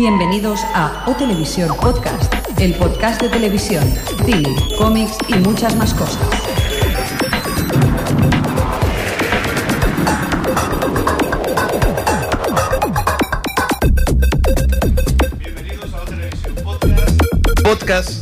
Bienvenidos a O Televisión Podcast, el podcast de televisión, cine, cómics y muchas más cosas. Bienvenidos a Televisión Podcast. Podcast.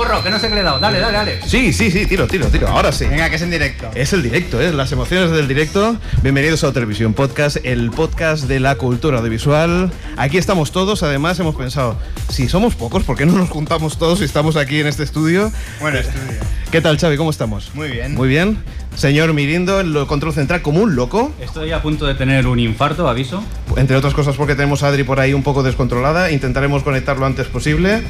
Socorro, que no sé qué le he dado. Dale, dale, dale. Sí, sí, sí, tiro, tiro, tiro. Ahora sí. Venga, que es en directo. Es el directo, ¿eh? las emociones del directo. Bienvenidos a Televisión Podcast, el podcast de la cultura audiovisual. Aquí estamos todos, además hemos pensado, si somos pocos, ¿por qué no nos juntamos todos y estamos aquí en este estudio? Bueno, estudio. ¿Qué tal, Xavi? ¿Cómo estamos? Muy bien. Muy bien. Señor Mirindo, en el control central como un loco. Estoy a punto de tener un infarto, aviso. Entre otras cosas porque tenemos a Adri por ahí un poco descontrolada. Intentaremos conectar lo antes posible.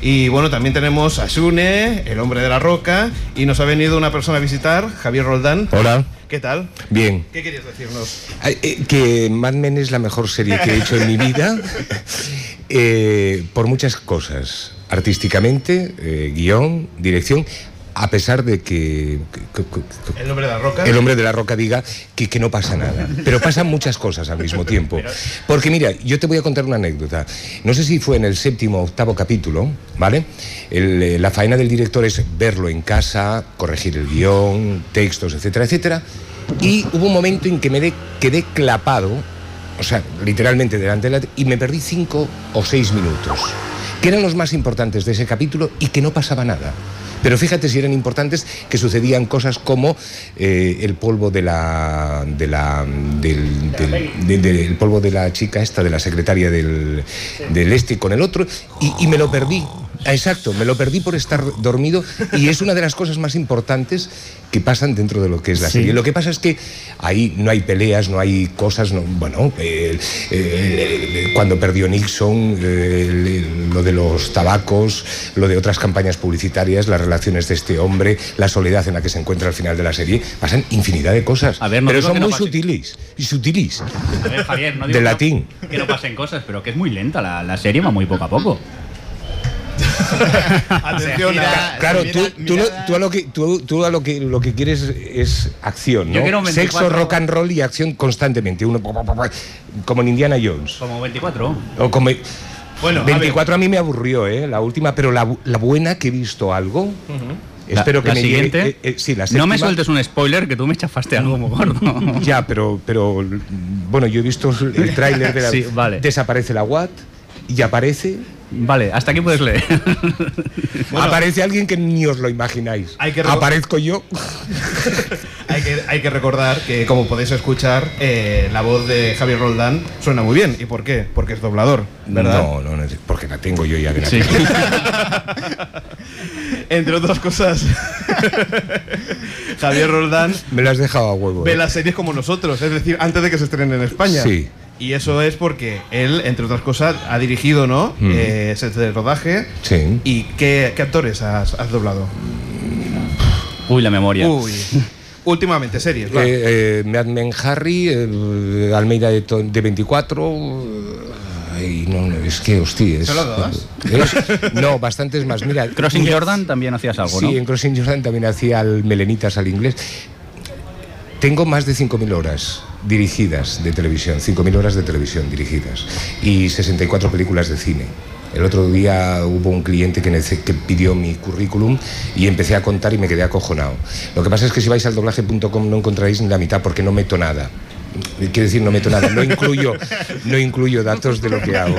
Y bueno, también tenemos a Sune, el hombre de la roca. Y nos ha venido una persona a visitar, Javier Roldán. Hola. ¿Qué tal? Bien. ¿Qué querías decirnos? Eh, Que Mad Men es la mejor serie que he hecho en mi vida eh, por muchas cosas. Artísticamente, eh, guion, dirección, a pesar de que, que- que- que- El hombre de la roca. el hombre de la roca diga que, que no pasa nada. Pero pasan muchas cosas al mismo tiempo. Porque mira, yo te voy a contar una anécdota. No sé si fue en el séptimo o octavo capítulo, ¿vale? El, eh, la faena del director es verlo en casa, corregir el guion, textos, etcétera, etcétera. Y hubo un momento en que me de- quedé clapado, o sea, literalmente delante de la... y me perdí cinco o seis minutos, que eran los más importantes de ese capítulo y que no pasaba nada. Pero fíjate si eran importantes que sucedían cosas como eh, el polvo de la, de la del, del- de- de- el polvo de la chica esta, de la secretaria del, del este con el otro, y, y me lo perdí. Exacto, me lo perdí por estar dormido y es una de las cosas más importantes que pasan dentro de lo que es la serie. Lo que pasa es que ahí no hay peleas, no hay cosas, no, bueno, eh, eh, cuando perdió Nixon, eh, lo de los tabacos, lo de otras campañas publicitarias, las relaciones de este hombre, la soledad en la que se encuentra al final de la serie, pasan infinidad de cosas. A ver, no pero son no muy pase. sutiles, y sutiles. A ver, Javier, no De digo no- latín. que no pasen cosas, pero que es muy lenta la, la serie, va muy poco a poco. Atención gira- a... Claro, Mira- tú, tú lo, mirada- tú a lo que, tú, tú a lo que, lo que quieres es acción, Yo ¿no? quiero un 24. Sexo, rock and roll y acción constantemente. Uno, como en Indiana Jones. Como 24. O como, Bueno, a 24 a, mí me aburrió, ¿eh? La última, pero la, bu- la buena que he visto algo. Espero La- que la me siguiente. llegue- eh, eh, sí, la no me sueltes un spoiler que tú me chafaste algo muy gordo. Ya, pero, pero bueno, yo he visto el tráiler de la. Sí, vale. Desaparece la Watt y aparece. Vale, hasta aquí puedes leer. aparece alguien que ni os lo imagináis. Hay que Aparezco yo. Hay que, hay que recordar que, como podéis escuchar, eh, la voz de Javier Roldán suena muy bien. ¿Y por qué? Porque es doblador, ¿verdad? No, no, no, porque la tengo yo ya la Sí. Entre otras cosas, Javier Roldán Me lo has dejado a huevo. ve ¿eh? las series como nosotros, es decir, antes de que se estrenen en España. Sí. Y eso es porque él, entre otras cosas, ha dirigido, ¿no? Mm. Eh, sets de rodaje. Sí. ¿Y qué, qué actores has, has doblado? Uy, la memoria. Uy. Últimamente, series, va. Eh, eh, Mad Men Harry, Almeida de, de 24. Ay, no, no, es que, hostia. es- ¿Solo dos? es- no, bastantes más. Mira, Crossing Jordan también hacías algo, Sí, ¿no? en Crossing Jordan también hacía el Melenitas al inglés. Tengo más de 5.000 horas dirigidas de televisión, 5.000 horas de televisión dirigidas y 64 películas de cine. El otro día hubo un cliente que, que pidió mi currículum y empecé a contar y me quedé acojonado. Lo que pasa es que si vais al doblaje.com no encontraréis ni la mitad porque no meto nada. Quiero decir, no meto nada, no incluyo, no incluyo datos de lo que hago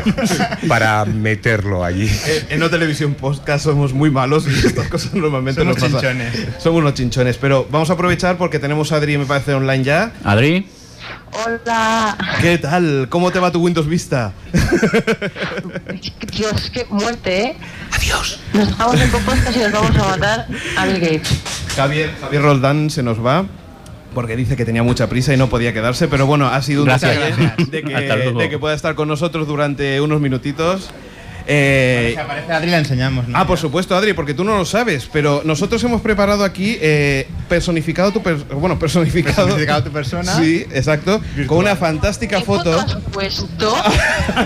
para meterlo allí. En No Televisión Podcast somos muy malos y estas cosas normalmente Somos nos pasan. chinchones. Somos unos chinchones, pero vamos a aprovechar porque tenemos a Adri, me parece, online ya. Adri, Hola. ¿Qué tal? ¿Cómo te va tu Windows Vista? Dios, qué muerte, ¿eh? Adiós. Nos dejamos en podcast y nos vamos a matar a Bill Gates. Javier, Javier Roldán se nos va porque dice que tenía mucha prisa y no podía quedarse, pero bueno, ha sido un detalle de que, de que pueda estar con nosotros durante unos minutitos. Eh, Si aparece Adri la enseñamos, ¿no? Ah, por supuesto, Adri, porque tú no lo sabes, pero nosotros hemos preparado aquí eh, personificado tu per- bueno, personificado, Personificado tu persona. Sí, exacto, con una fantástica ¿Qué foto. has puesto?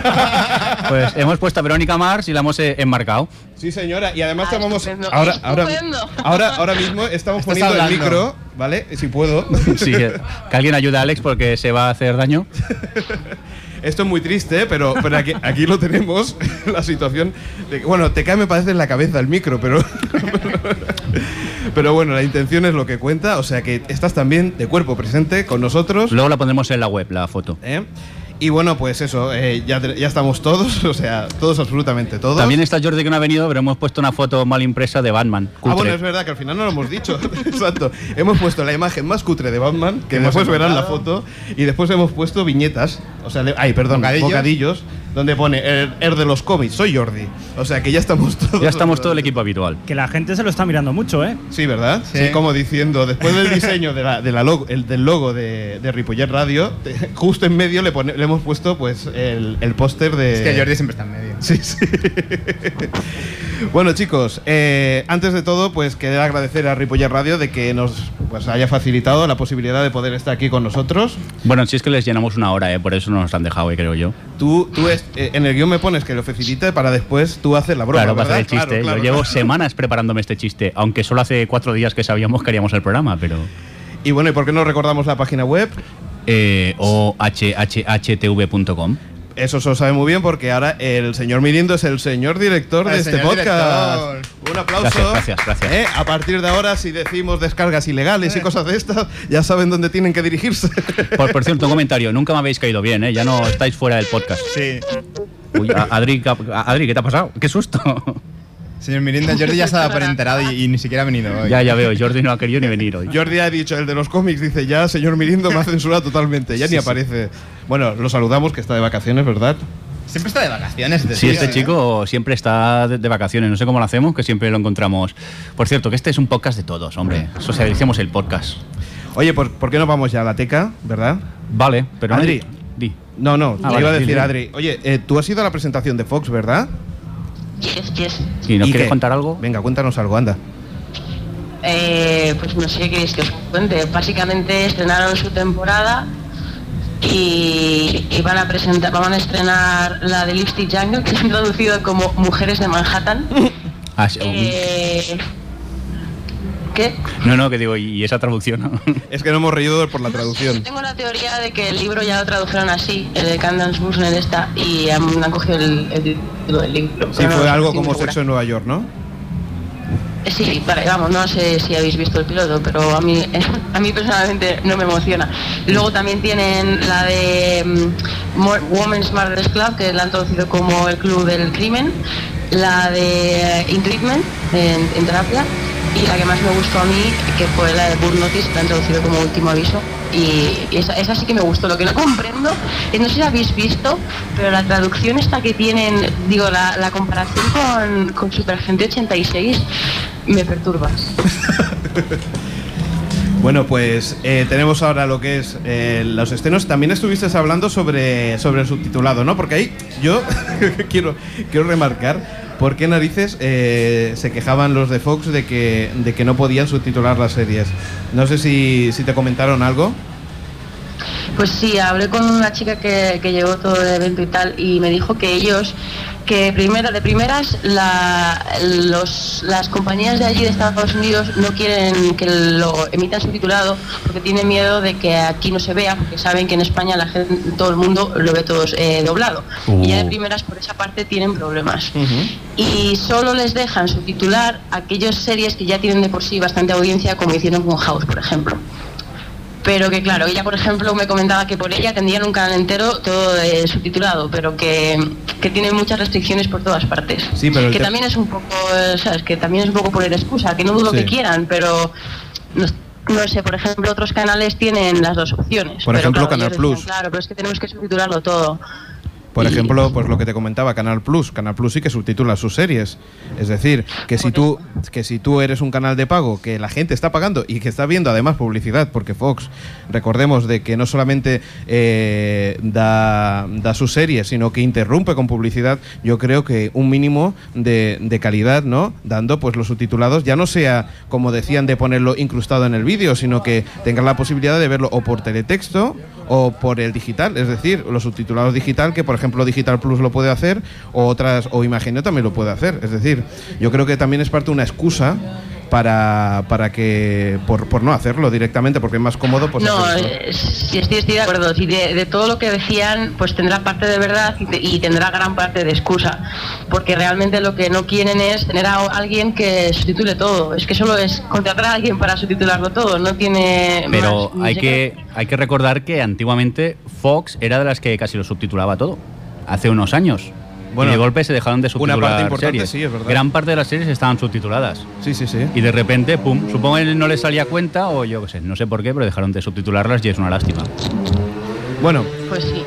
pues hemos puesto a Verónica Mars y la hemos eh, enmarcado. Sí, señora, y además Ah, estupendo. ahora ahora Estupendo. ahora ahora mismo estamos poniendo el hablando. micro, ¿vale? Si puedo. Sí, que alguien ayude a Alex porque se va a hacer daño. Esto es muy triste, ¿eh? pero, pero aquí, aquí lo tenemos, la situación. De, que- bueno, te cae, me parece, en la cabeza el micro, pero. pero bueno, la intención es lo que cuenta, o sea que estás también de cuerpo presente con nosotros. Luego la pondremos en la web, la foto. ¿eh? Y bueno, pues eso, eh, ya, ya estamos todos, o sea, todos absolutamente todos. También está Jordi que no ha venido, pero hemos puesto una foto mal impresa de Batman. Ah, cutre. bueno, es verdad que al final no lo hemos dicho. Exacto. Hemos puesto la imagen más cutre de Batman, que después verán la foto, y después hemos puesto viñetas, o sea, le- ay, perdón, bocadillos, Bocadillos. donde pone el, el de los cómics, soy Jordi. O sea, que ya estamos todos. Ya estamos todo el equipo habitual. Que la gente se lo está mirando mucho, ¿eh? Sí, ¿verdad? Sí. Sí. como diciendo, después del diseño de la, de la logo, el, del logo de, de Ripollet Radio, te- justo en medio le, pone- le hemos puesto pues el, el póster de... Es que Jordi siempre está en medio. Sí, sí. bueno, chicos, eh, antes de todo, pues quería agradecer a Ripollet Radio de que nos pues, haya facilitado la posibilidad de poder estar aquí con nosotros. Bueno, si es que les llenamos una hora, ¿eh? por eso no nos han dejado, eh, creo yo. Tú, tú es- eh, en el guion me pones que lo facilite para después tú hacer la broma. claro, para hacer el chiste. Claro, claro, yo llevo semanas preparándome este chiste, aunque solo hace cuatro días que sabíamos que haríamos el programa, pero. Y bueno, ¿y por qué no recordamos la página web? Eh, o hhhtv.com. Eso se lo sabe muy bien porque ahora el señor Mirindo es el señor director de El este señor podcast. director. Un aplauso. Gracias, gracias, gracias. Eh, A partir de ahora, si decimos descargas ilegales y cosas de estas, ya saben dónde tienen que dirigirse. Por, por cierto, un comentario. Nunca me habéis caído bien, ¿eh? Ya no estáis fuera del podcast. Sí. Uy, a- Adri, ¿qué ha- Adri, ¿qué te ha pasado? ¡Qué susto! Señor Mirinda, Jordi ya se ha dado por enterado y, y ni siquiera ha venido hoy. ya, ya veo. Jordi no ha querido ni venir hoy. Jordi ha dicho, el de los cómics, dice ya, señor Mirindo me ha censurado totalmente, ya ni aparece. Bueno, lo saludamos, que está de vacaciones, ¿verdad? Siempre está de vacaciones. este Sí, tío, este ¿eh? chico siempre está de, de vacaciones. No sé cómo lo hacemos, que siempre lo encontramos. Por cierto, que este es un podcast de todos, hombre. Socialicemos el podcast. Oye, ¿por, por qué no vamos ya a la teca, verdad? Vale, pero Adri. No, no, te vale, iba a dile. decir, Adri. Oye, eh, tú has ido a la presentación de Fox, ¿verdad? Yes, yes. ¿Y nos ¿Y quieres qué? contar algo? Venga, cuéntanos algo, anda. Eh, pues no sé qué queréis que os cuente. Básicamente estrenaron su temporada y, y van a presentar, van a estrenar la de Lipstick Jungle, que se han traducido como Mujeres de Manhattan. Ah, sí, Eh, ¿Qué? No, no, que digo, y esa traducción. Es que no hemos reído por la traducción. Tengo la teoría de que el libro ya lo tradujeron así, el de Candance Bushnell esta, y han, han cogido el, el título del libro. Sí, pero no fue algo como segura. sexo en Nueva York, ¿no? Eh, Sí, vale, vamos, no sé si habéis visto el piloto, pero a mí, a mí personalmente no me emociona. Luego también tienen la de Mo- Women's Murderers Club, que la han traducido como el Club del Crimen, la de In Treatment, en, en terapia, y la que más me gustó a mí, que fue la de Burn Notice, la han traducido como Último Aviso. Y esa, esa sí que me gustó. Lo que no comprendo, es, no sé si habéis visto, pero la traducción esta que tienen, digo, la, la comparación con, con Superagente 86 me perturba. Bueno, pues eh, tenemos ahora lo que es eh, los estrenos. También estuviste hablando sobre, sobre el subtitulado, ¿no? Porque ahí yo quiero, quiero remarcar por qué narices eh, se quejaban los de Fox de que, de que no podían subtitular las series. No sé si, si te comentaron algo. Pues sí, hablé con una chica que, que llevó todo el evento y tal y me dijo que ellos, que primero, de primeras la- los- las compañías de allí de Estados Unidos no quieren que lo emitan subtitulado porque tienen miedo de que aquí no se vea porque saben que en España la gente, todo el mundo lo ve todo eh, doblado. Y ya de primeras por esa parte tienen problemas. Y solo les dejan subtitular aquellas series que ya tienen de por sí bastante audiencia como hicieron con House, por ejemplo. Pero que claro, ella por ejemplo me comentaba que por ella tendrían un canal entero todo eh, subtitulado, pero que, que tiene muchas restricciones por todas partes. Sí, pero que también es un poco, eh, ¿sabes? Que también es un poco poner excusa, que no dudo Sí. que quieran, pero no, no sé, por ejemplo, otros canales tienen las dos opciones. Por pero ejemplo, claro, Canal Plus. Claro, pero es que tenemos que subtitularlo todo. Por Y- ejemplo, pues lo que te comentaba, Canal Plus. Canal Plus sí que subtitula sus series. Es decir, que si tú que si tú eres un canal de pago que la gente está pagando y que está viendo además publicidad, porque Fox, recordemos de que no solamente eh, da, da sus series, sino que interrumpe con publicidad, yo creo que un mínimo de, de calidad, ¿no? Dando pues los subtitulados, ya no sea como decían de ponerlo incrustado en el vídeo, sino que tengan la posibilidad de verlo o por teletexto o por el digital, es decir, los subtitulados digital, que por ejemplo Digital Plus lo puede hacer, o otras, o Imagenio también lo puede hacer. Es decir, yo creo que también es parte de una excusa para, para que por, por no hacerlo directamente, porque es más cómodo pues no, eh, sí, estoy, estoy de acuerdo. Sí, de, de todo lo que decían, pues tendrá parte de verdad y, te- y tendrá gran parte de excusa. Porque realmente lo que no quieren es tener a alguien que subtitule todo. Es que solo es contratar a alguien para subtitularlo todo. No tiene. Pero más- hay que, hay que recordar que antiguamente Fox era de las que casi lo subtitulaba todo. Hace unos años. Bueno, y de golpe se dejaron de una subtitular parte importante series. sí, es verdad. Gran parte de las series estaban subtituladas. Sí, sí, sí. Y de repente, pum, supongo que no les salía cuenta o yo qué sé, no sé por qué, pero dejaron de subtitularlas y es una lástima. Bueno, Pues sí.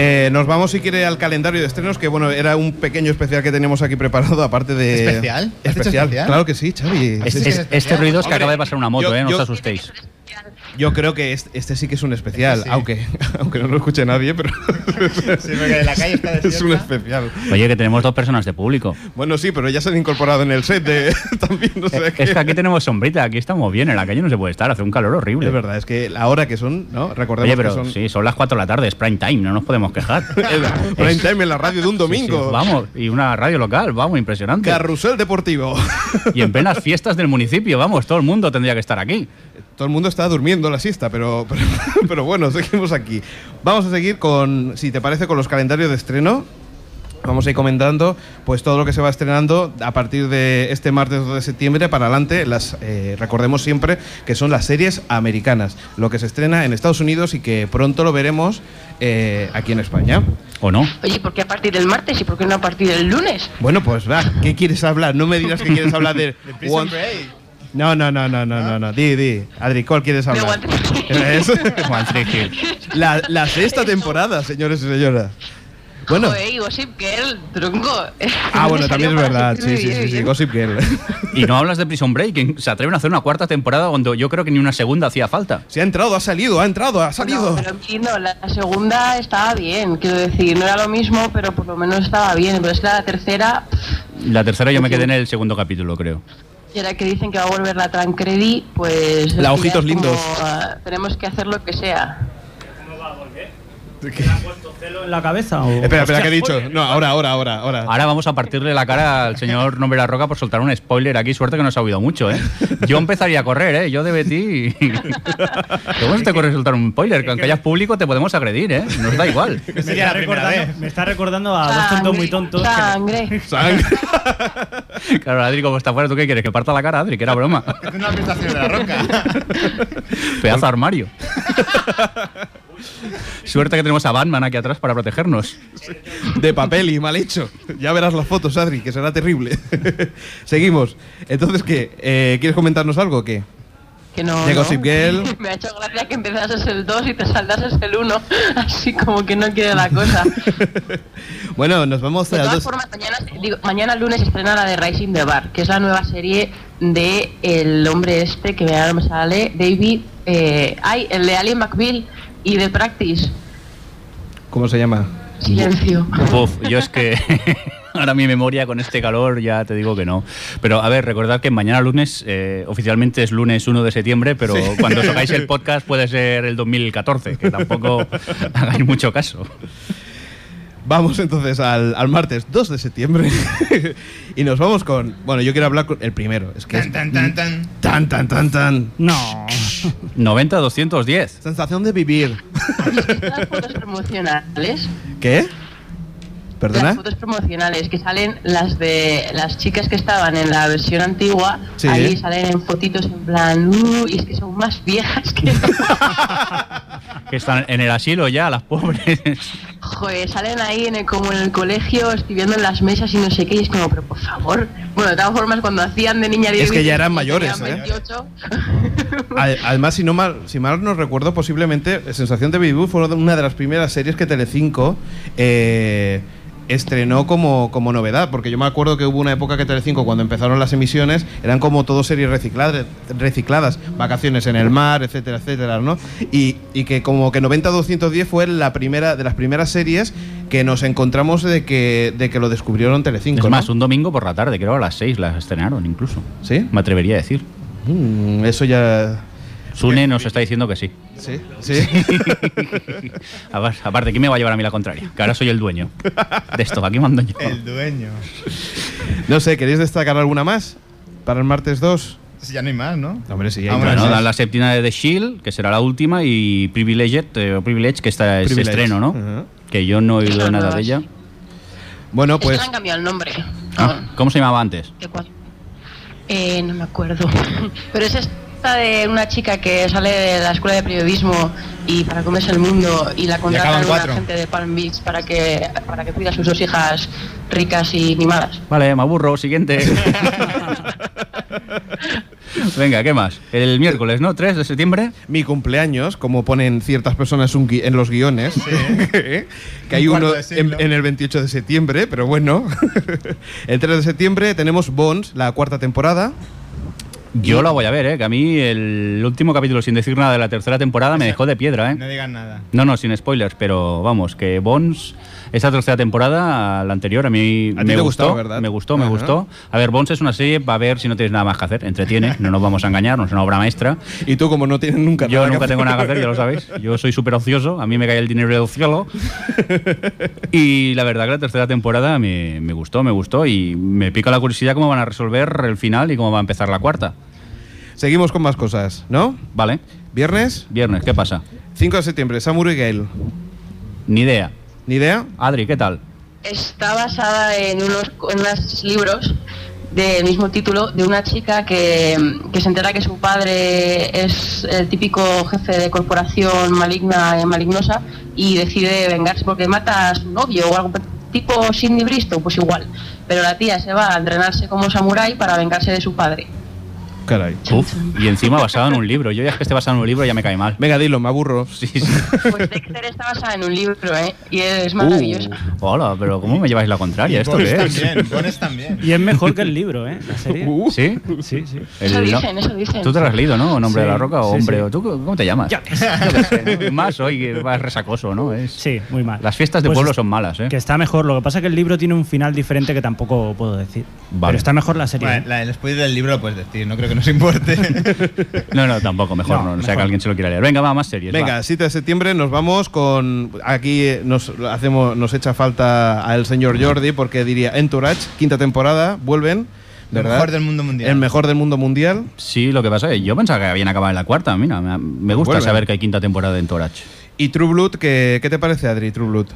Eh, nos vamos si quiere al calendario de estrenos, que bueno, era un pequeño especial que teníamos aquí preparado, aparte de... ¿Especial? ¿Has dicho Especial, especial? claro que sí, Xavi. Es- Sí, es- sí. este especial. ruido es que Hombre, acaba de pasar una moto, yo- ¿eh? No yo- os asustéis. Yo creo que este, este sí que es un especial, sí. aunque aunque no lo escuche nadie, pero Sí, porque la calle está es un especial. Oye, que tenemos dos personas de público. Bueno, sí, pero ya se han incorporado en el set de también, no sé qué. Es que aquí tenemos sombrita, aquí estamos bien, en la calle no se puede estar, hace un calor horrible. Es verdad, es que la hora que son, ¿no? Recordemos Oye, pero que son sí, son las 4 de la tarde, es prime time, no nos podemos quejar. el prime time en la radio de un Sí, sí, domingo. vamos, y una radio local, vamos, impresionante. Carrusel deportivo. Y en plenas fiestas del municipio, vamos, todo el mundo tendría que estar aquí. Todo el mundo está durmiendo la siesta, pero, pero, pero bueno, seguimos aquí. Vamos a seguir con, si te parece, con los calendarios de estreno. Vamos a ir comentando pues todo lo que se va estrenando a partir de este martes 2 de septiembre para adelante. Las, eh, recordemos siempre que son las series americanas, lo que se estrena en Estados Unidos y que pronto lo veremos eh, aquí en España. ¿O no? Oye, ¿por qué a partir del martes y por qué no a partir del lunes? Bueno, pues va, ¿qué quieres hablar? No me digas que quieres hablar de... One-. No, no, no, no, no, no, no. Di, di. Adri, ¿cuál quieres De hablar? Es- One Hill. La, la sexta temporada, señores y señoras. Bueno. Joder, y Gossip Girl, tronco. Ah, No bueno, también es verdad. Sí, sí, sí, sí. bien. Gossip Girl. Y no hablas de Prison Break, que se atreven a hacer una cuarta temporada cuando yo creo que ni una segunda hacía falta. Se ha entrado, ha salido, ha entrado, ha salido. No, pero no, la segunda estaba bien, quiero decir, no era lo mismo, pero por lo menos estaba bien. Pero es que la tercera, La tercera yo me quedé en el segundo capítulo, creo. y ahora que dicen que va a volver la Tancredi, pues. La Ojitos como, Lindos. ah, tenemos que hacer lo que sea. En la cabeza? O... Espera, espera, ¿qué he dicho? No, ahora, ahora, ahora, ahora. Ahora vamos a partirle la cara al señor Nombre La Roca por soltar un spoiler aquí. Suerte que no se ha oído mucho, ¿eh? Yo empezaría a correr, ¿eh? Yo de Betty. ¿Cómo se te ocurre soltar un spoiler? Que aunque hayas público te podemos agredir, ¿eh? Nos da igual. Me está, recordando, vez. me está recordando a dos tontos muy tontos. que- Sangre. Sangre. Claro, Adri, como está fuera, ¿tú qué quieres? ¿Que parta la cara, Adri? Que era broma. Es una de la roca. Pedazo de armario. Suerte que tenemos a Batman aquí atrás para protegernos. De papel y mal hecho. Ya verás las fotos, Adri, que será terrible. Seguimos. Entonces, ¿qué? Eh, ¿Quieres comentarnos algo o qué? Que no, De no. Gossip Girl. Me ha hecho gracia que empezases el 2 y te saldases el 1, así como que no quiere la cosa. bueno, nos vamos De a todas dos. formas, mañana, digo, mañana lunes estrena la de Rising the Bar, que es la nueva serie de el hombre este que me sale, David, eh, ay, el de Alien McBeal y de Practice. ¿Cómo se llama? Silencio. Uf, yo es que ahora mi memoria con este calor ya te digo que no. Pero a ver, recordad que mañana lunes, eh, oficialmente es lunes 1 de septiembre, pero cuando os hagáis el podcast puede ser el 2014, que tampoco hagáis mucho caso. Vamos entonces al, al martes 2 de septiembre y nos vamos con... Bueno, yo quiero hablar con el primero. Es que Tan, es tan, tan, tan. tan, tan, tan, tan. No. 90-210. Sensación de vivir. Las fotos promocionales. ¿Qué? Las ¿Perdona? fotos promocionales que salen las de las chicas que estaban en la versión antigua, Sí. ahí salen en fotitos en plan, "Uh", y es que son más viejas que Que están en el asilo ya, las pobres. Joder, salen ahí en el- como en el colegio escribiendo en las mesas y no sé qué, y es como, pero por favor. Bueno, de todas formas, cuando hacían de niña Es que ya eran mayores, ¿eh? 28. Al- Además, si, no mal, si mal no recuerdo, posiblemente Sensación de Vivir fue una de las primeras series que Telecinco eh, estrenó como, como novedad, porque yo me acuerdo que hubo una época que Telecinco, cuando empezaron las emisiones, eran como todo series recicladas, recicladas vacaciones en el mar, etcétera, etcétera, ¿no? Y, y que como que 90-210 fue la primera de las primeras series que nos encontramos de que, de que lo descubrieron Telecinco. Es ¿no? más, un domingo por la tarde, creo a las 6 las estrenaron incluso. ¿Sí? Me atrevería a decir. Mm, eso ya... Sune nos está diciendo que sí. Sí, sí. Aparte, ¿quién me va a llevar a mí la contraria? Que ahora soy el dueño de esto, aquí mando yo. El dueño. No sé, ¿queréis destacar alguna más para el martes 2? Sí, ya no hay más, ¿no? Hombre, sí, hay más. dan la séptima de The Shield, que será la última, y Privileged, eh, Privilege, que está es Privilege. estreno, ¿no? Que yo no he oído nada de ella. Bueno, Es pues han cambiado el nombre. Ah, ¿Cómo se llamaba antes? ¿De cuál? Eh, no me acuerdo. Pero es esta de una chica que sale de la escuela de periodismo y para comerse el mundo y la contratan una cuatro. gente de Palm Beach para que para que cuide a sus dos hijas ricas y mimadas. Vale, me aburro, siguiente. Venga, ¿qué más? El miércoles, ¿no? 3 de septiembre. mi cumpleaños, como ponen ciertas personas un en los guiones, que hay Un uno en, en el 28 de septiembre, pero bueno. el 3 de septiembre tenemos Bones, la cuarta temporada. Yo la voy a ver, ¿eh? Que a mí el último capítulo, sin decir nada de la tercera temporada, me dejó de piedra, No ¿eh? digan nada. No, no, sin spoilers, pero vamos, que Bones, esta tercera temporada, la anterior, a mí A me gustó, gustó, ¿verdad? me gustó, me gustó. A ver, Bones es una serie, va a ver si no tienes nada más que hacer, entretiene, no nos vamos a engañar, no es una obra maestra. Y tú, como no tienes nunca Yo nada que nunca hacer- tengo nada que hacer, ya lo sabéis. Yo soy súper ocioso, a mí me cae el dinero del cielo. Y la verdad que la tercera temporada me, me gustó, me gustó y me pica la curiosidad cómo van a resolver el final y cómo va a empezar la cuarta. Seguimos con más cosas, ¿no? Vale, Viernes, viernes, ¿qué pasa? 5 de septiembre, Samurai Gale. Ni idea. ¿Ni idea? Adri, ¿qué tal? Está basada en unos, en unos libros del mismo título de una chica que, que se entera que su padre es el típico jefe de corporación maligna y malignosa y decide vengarse porque mata a su novio o algo tipo Sidney Bristow, pues igual. Pero la tía se va a entrenarse como samurái para vengarse de su padre. Caray. Uf, y encima basado en un libro. Yo ya es que esté basado en un libro ya me cae mal. Venga, dilo, me aburro. Sí, sí. Pues Dexter está basada en un libro, ¿eh? Y es maravillosa. Uh, hola, pero ¿cómo me lleváis la contraria? ¿Esto qué es? también, Bones también. Y es mejor que el libro, ¿eh? La serie. Uh, ¿Sí? Sí, sí. Eso dicen, eso dicen. ¿Tú te lo has leído, no? ¿Nombre de la Sí, roca o sí, hombre? sí. o ¿Tú cómo te llamas? Yo. Yo sé, ¿no? Más hoy vas resacoso, ¿no? Es... Sí, muy mal. Las fiestas de Pues pueblo son malas, ¿eh? Que está mejor. Lo que pasa es que el libro tiene un final diferente que tampoco puedo decir. Vale. Pero está mejor la serie. Bueno, ¿eh? la- el spoiler del libro lo puedes decir, no creo que nos importe. No, no, tampoco, mejor no. No, No, sea que alguien se lo quiera leer. Venga, va, más series. Venga, va. 7 de septiembre nos vamos con. Aquí eh, nos hacemos, nos echa falta al señor Jordi porque diría Entourage, quinta temporada, vuelven, ¿verdad? mejor del mundo mundial. El mejor del mundo mundial. Sí, lo que pasa es que yo pensaba que habían acabado en la cuarta. Mira, me, gusta saber que hay quinta temporada en Torach. Y True Blood, ¿qué, qué te parece, Adri, True Blood?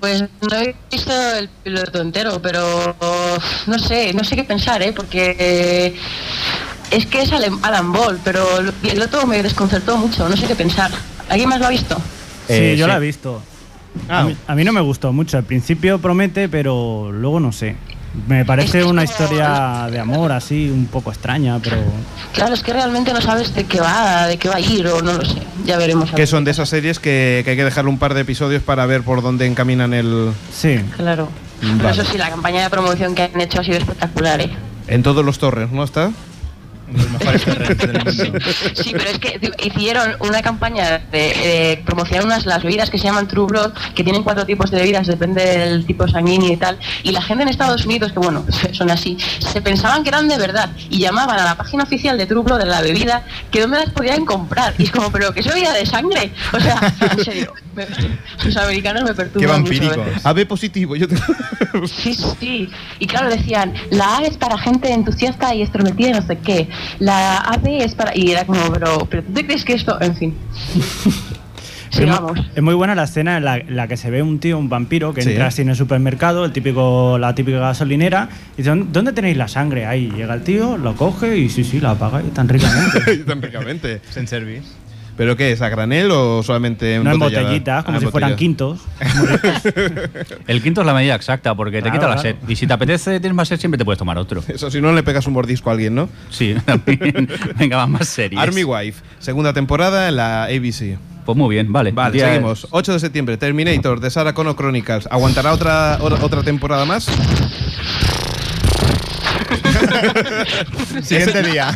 Pues no he visto el piloto entero, pero no sé, no sé qué pensar, ¿eh? Porque es que es Alan Ball, pero el piloto me desconcertó mucho, no sé qué pensar. ¿Alguien más lo ha visto? Sí, Eh, yo sí. la he visto. Ah. A, mí, a mí no me gustó mucho. Al principio promete, pero luego no sé. Me parece Es que una historia de amor así, un poco extraña, pero... Claro, es que realmente no sabes de qué va, de qué va a ir, o no lo sé. Ya veremos. Que son de esas series que, que hay que dejarle un par de episodios para ver por dónde encaminan el. Sí. Claro. Vale. Pero eso sí, la campaña de promoción que han hecho ha sido espectacular, ¿eh? En todos los torres, ¿no está? Los mejores torrents del mundo. Sí, pero es que hicieron una campaña de, de promocionar unas las bebidas que se llaman True Blood, que tienen cuatro tipos de bebidas, depende del tipo sanguíneo y tal. Y la gente en Estados Unidos, que bueno, son así, se pensaban que eran de verdad y llamaban a la página oficial de True Blood de la bebida que dónde las podían comprar. Y es como, pero que es bebida de sangre. O sea, en serio, me- los americanos me perturban. Qué vampíricos. AB positivo, yo te... Sí, sí. Y claro, decían, la A es para gente entusiasta y extrovertida y no sé qué. La AB es para... Y era como, pero, pero ¿tú te crees que esto...? En fin. Es mu- Sigamos. Es muy buena la escena en la, en la que se ve un tío, un vampiro, que Sí. entra así en el supermercado, el típico, la típica gasolinera, y dice, ¿dónde tenéis la sangre? Ahí llega el tío, lo coge y sí, sí, la apaga y tan ricamente. Tan ricamente. Sin service. ¿Pero qué es? ¿A granel o solamente no en botellitas, como Ah, si en fueran quintos. El quinto es la medida exacta porque te Claro, quita la claro. sed. Y si te apetece, tienes más sed, siempre te puedes tomar otro. Eso si no le pegas un mordisco a alguien, ¿no? Sí, también. Venga, va más series. Army Wife, segunda temporada en la ABC. Pues muy bien, vale. Vale, Día- seguimos. 8 de septiembre, Terminator de Sarah Connor Chronicles. ¿Aguantará otra, otra temporada más? Siguiente día.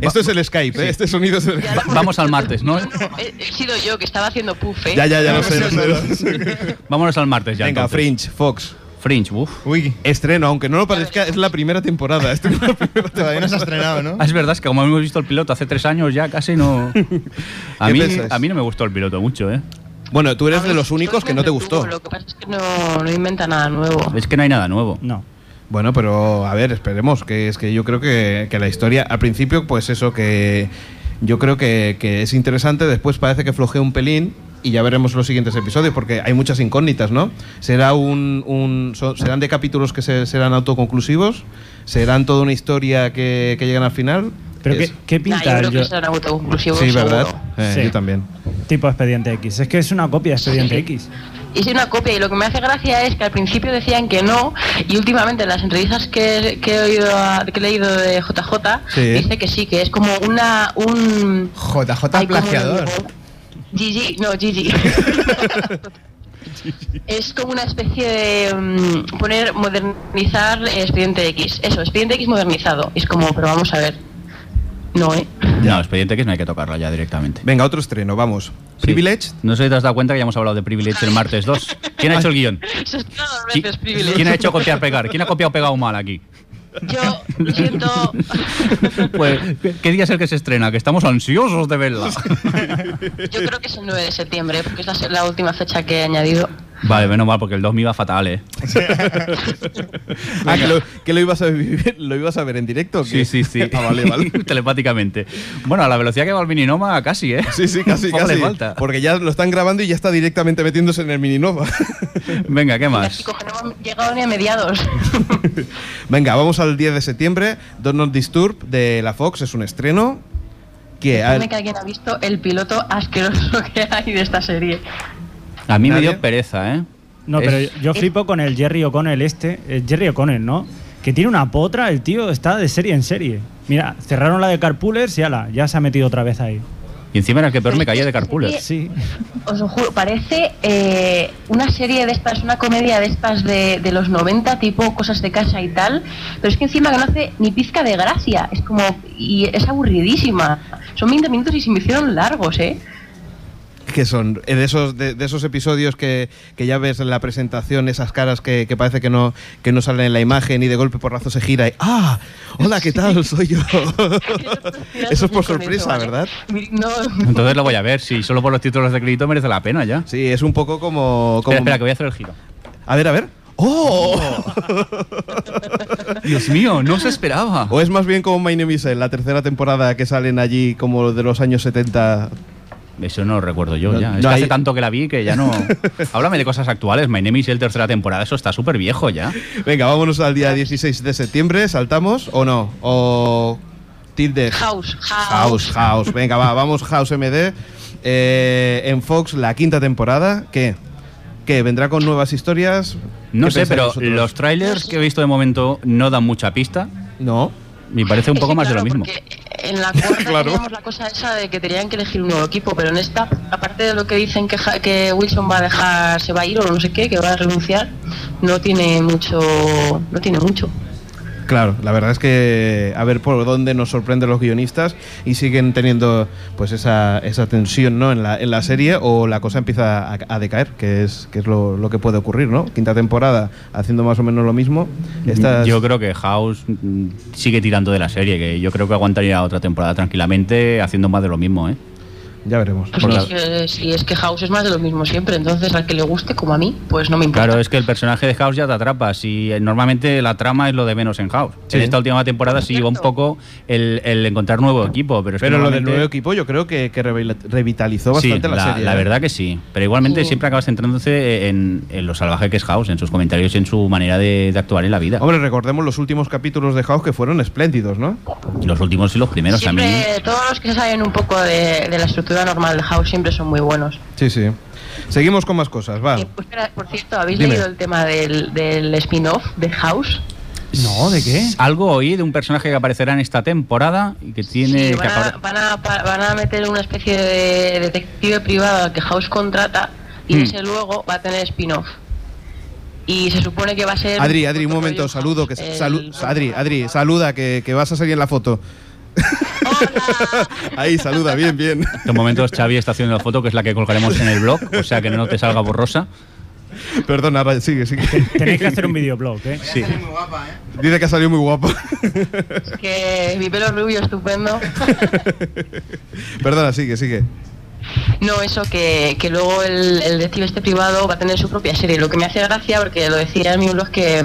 Esto es el Skype, ¿eh? Este sonido es el... Va- vamos al martes, ¿no? No, no, he, sido yo que estaba haciendo puff, ¿eh? Ya, ya, ya lo sé. lo sé, lo sé. Vámonos al martes ya. Venga, entonces. Fringe, Fox. Fringe, uff. Uy, Estreno, aunque no lo parezca, es la primera temporada. Esto es la primera todavía no se ha estrenado, ¿no? Ah, es verdad, es que como hemos visto el piloto hace tres años ya casi no... A ¿Qué mí, a mí no me gustó el piloto mucho, ¿eh? Bueno, tú eres de los únicos que no te gustó. Lo que pasa es que no, no inventa nada nuevo. Es que no hay nada nuevo. No. Bueno, pero a ver, esperemos, que es que yo creo que, que la historia, al principio, pues eso, que yo creo que, que es interesante, después parece que flojea un pelín y ya veremos los siguientes episodios, porque hay muchas incógnitas, ¿no? ¿Será un, un- so- ¿Serán de capítulos que se- serán autoconclusivos? ¿Serán toda una historia que, que llegan al final? Pero ¿qué, qué Nah, pinta yo creo que yo- será autoconclusivo. Sí, ¿verdad? Eh, Sí. Yo también. tipo Expediente X? Es que es una copia de Expediente Sí. X. Y sí, una copia. Y lo que me hace gracia es que al principio decían que no, y últimamente en las entrevistas que, que he oído, a- que he leído de JJ, Sí. dice que sí, que es como una. un. JJ Ay, ¿cómo lo plagiador. Gigi, no, Gigi. es como una especie de mm, poner, modernizar Expediente X. Eso, Expediente X modernizado. Es como, pero vamos a ver. No, ¿eh? No, Expediente X no hay que tocarla ya directamente. Venga, otro estreno, vamos. Sí. Privilege. No sé si te has dado cuenta que ya hemos hablado de Privilege el martes 2. ¿Quién ha hecho el guion? Se estrena dos ¿Qui-. ¿Quién ha hecho copiar pegar? ¿Quién ha copiado pegado mal aquí? Yo siento. Pues, ¿qué- ¿qué día es el que se estrena? Que estamos ansiosos de verla. Yo creo que es el 9 de septiembre, porque es la, la última fecha que he añadido. Vale, menos mal, porque el 2 me iba fatal, ¿eh? Ah, que, lo, que lo ibas a vivir, lo ibas a ver en directo. Sí, sí, sí. Ah, vale, vale. Telepáticamente. Bueno, a la velocidad que va el Mininoma, casi, ¿eh? Sí, sí, casi, Poco le casi. falta. Porque ya lo están grabando y ya está directamente metiéndose en el Mininova. Venga, ¿qué más? chicos, que no hemos llegado ni a mediados. Venga, vamos al 10 de septiembre. Don't Not Disturb de la Fox es un estreno. Que Dime que alguien ha visto el piloto asqueroso que hay de esta serie. A mí me dio pereza, ¿eh? No, Es- pero yo flipo con el Jerry O'Connell este. eh, Jerry O'Connell, ¿no? Que tiene una potra, el tío está de serie en serie. Mira, cerraron la de Carpoolers y ala, ya se ha metido otra vez ahí. Y encima era el que peor me caía de Carpooler. Sí. Os lo juro, parece eh, una serie de estas, una comedia de estas de, de los 90, tipo cosas de casa y tal, pero es que encima que no hace ni pizca de gracia, es como, y es aburridísima. Son 20 minutos y se me hicieron largos, ¿eh? Que son eh, de esos de, de esos episodios que, que ya ves en la presentación esas caras que, que parece que no que no salen en la imagen y de golpe porrazo se gira y ah hola qué tal soy yo eso es por sorpresa verdad No, Entonces lo voy a ver, si solo por los títulos de crédito merece la pena ya. sí es un poco como, como- Espera, espera, que voy a hacer el giro. a ver a ver. Oh Dios mío, no se esperaba. o es más bien como My Name is Earl, la tercera temporada que salen allí como de los años 70 Eso no lo recuerdo yo No, ya. Es no que hay- hace tanto que la vi que ya no. Háblame de cosas actuales. My Name is el tercera temporada, eso está súper viejo ya. venga vámonos al día 16 de septiembre saltamos o no o Tilde House, House. House, House. Venga, va, vamos House MD. Eh, en Fox, la quinta temporada. ¿Qué? ¿Qué? ¿Vendrá con nuevas historias? No ¿Qué sé, pero vosotros? los trailers que he visto de momento no dan mucha pista. No. Me parece un Sí, poco más claro, de lo mismo. porque En la cuarta Claro. teníamos la cosa esa de que tenían que elegir un nuevo equipo, pero en esta, aparte de lo que dicen que, Ja- que Wilson va a dejar, se va a ir o no sé qué, que va a renunciar, no tiene mucho, no tiene mucho. Claro, la verdad es que a ver por dónde nos sorprenden los guionistas y siguen teniendo pues esa, esa tensión ¿no? en, la, en la serie o la cosa empieza a, a decaer, que es, que es lo, lo que puede ocurrir, ¿no? Quinta temporada haciendo más o menos lo mismo. Yo creo que House mm, sigue tirando de la serie, que yo creo que aguantaría otra temporada tranquilamente haciendo más de lo mismo, ¿eh? Ya veremos. Pues si, la- es que, si es que House es más de lo mismo siempre, entonces al que le guste como a mí, pues no me importa. Claro, es que el personaje de House ya te atrapa. Si eh, normalmente la trama es lo de menos en House. Sí. En esta última temporada sí iba un poco el, el encontrar nuevo equipo, pero es que Pero lo del nuevo equipo yo creo que, que revi- revitalizó Sí, bastante la, la, serie. la ¿eh? verdad que sí. Pero igualmente Sí. siempre acabas centrándose en, en lo salvaje que es House, en sus comentarios y en su manera de, de actuar en la vida. Hombre, recordemos los últimos capítulos de House que fueron espléndidos, ¿no? Los últimos y los primeros siempre, también. todos los que se salen un poco de, de la estructura normal de House siempre son muy buenos. Sí, sí. Seguimos con más cosas, va. Eh, pues, espera, por cierto, ¿habéis Dime. leído el tema del, del spin-off de House? No, ¿de qué? Algo oí de un personaje que aparecerá en esta temporada y que tiene Sí, que van, a, van, a, van a meter una especie de detective privado al que House contrata y Hmm. ese luego va a tener spin-off. Y se supone que va a ser... Adri, Adri, un momento, saludo. Que, el- salu- Adri, Adri, saluda, que, que vas a salir en la foto. ¡Hola! Ahí, saluda, bien, bien. En estos momentos Xavi está haciendo la foto, que es la que colgaremos en el blog, o sea que no te salga borrosa. Perdona, sigue, sigue. Tenéis que hacer un videoblog, ¿eh? Sí. Dice que ha salido muy guapo. Es que mi pelo rubio estupendo. Perdona, sigue, sigue. No, eso que, que luego el, el detective este privado va a tener su propia serie. Lo que me hace gracia, porque lo decía en mi blog, que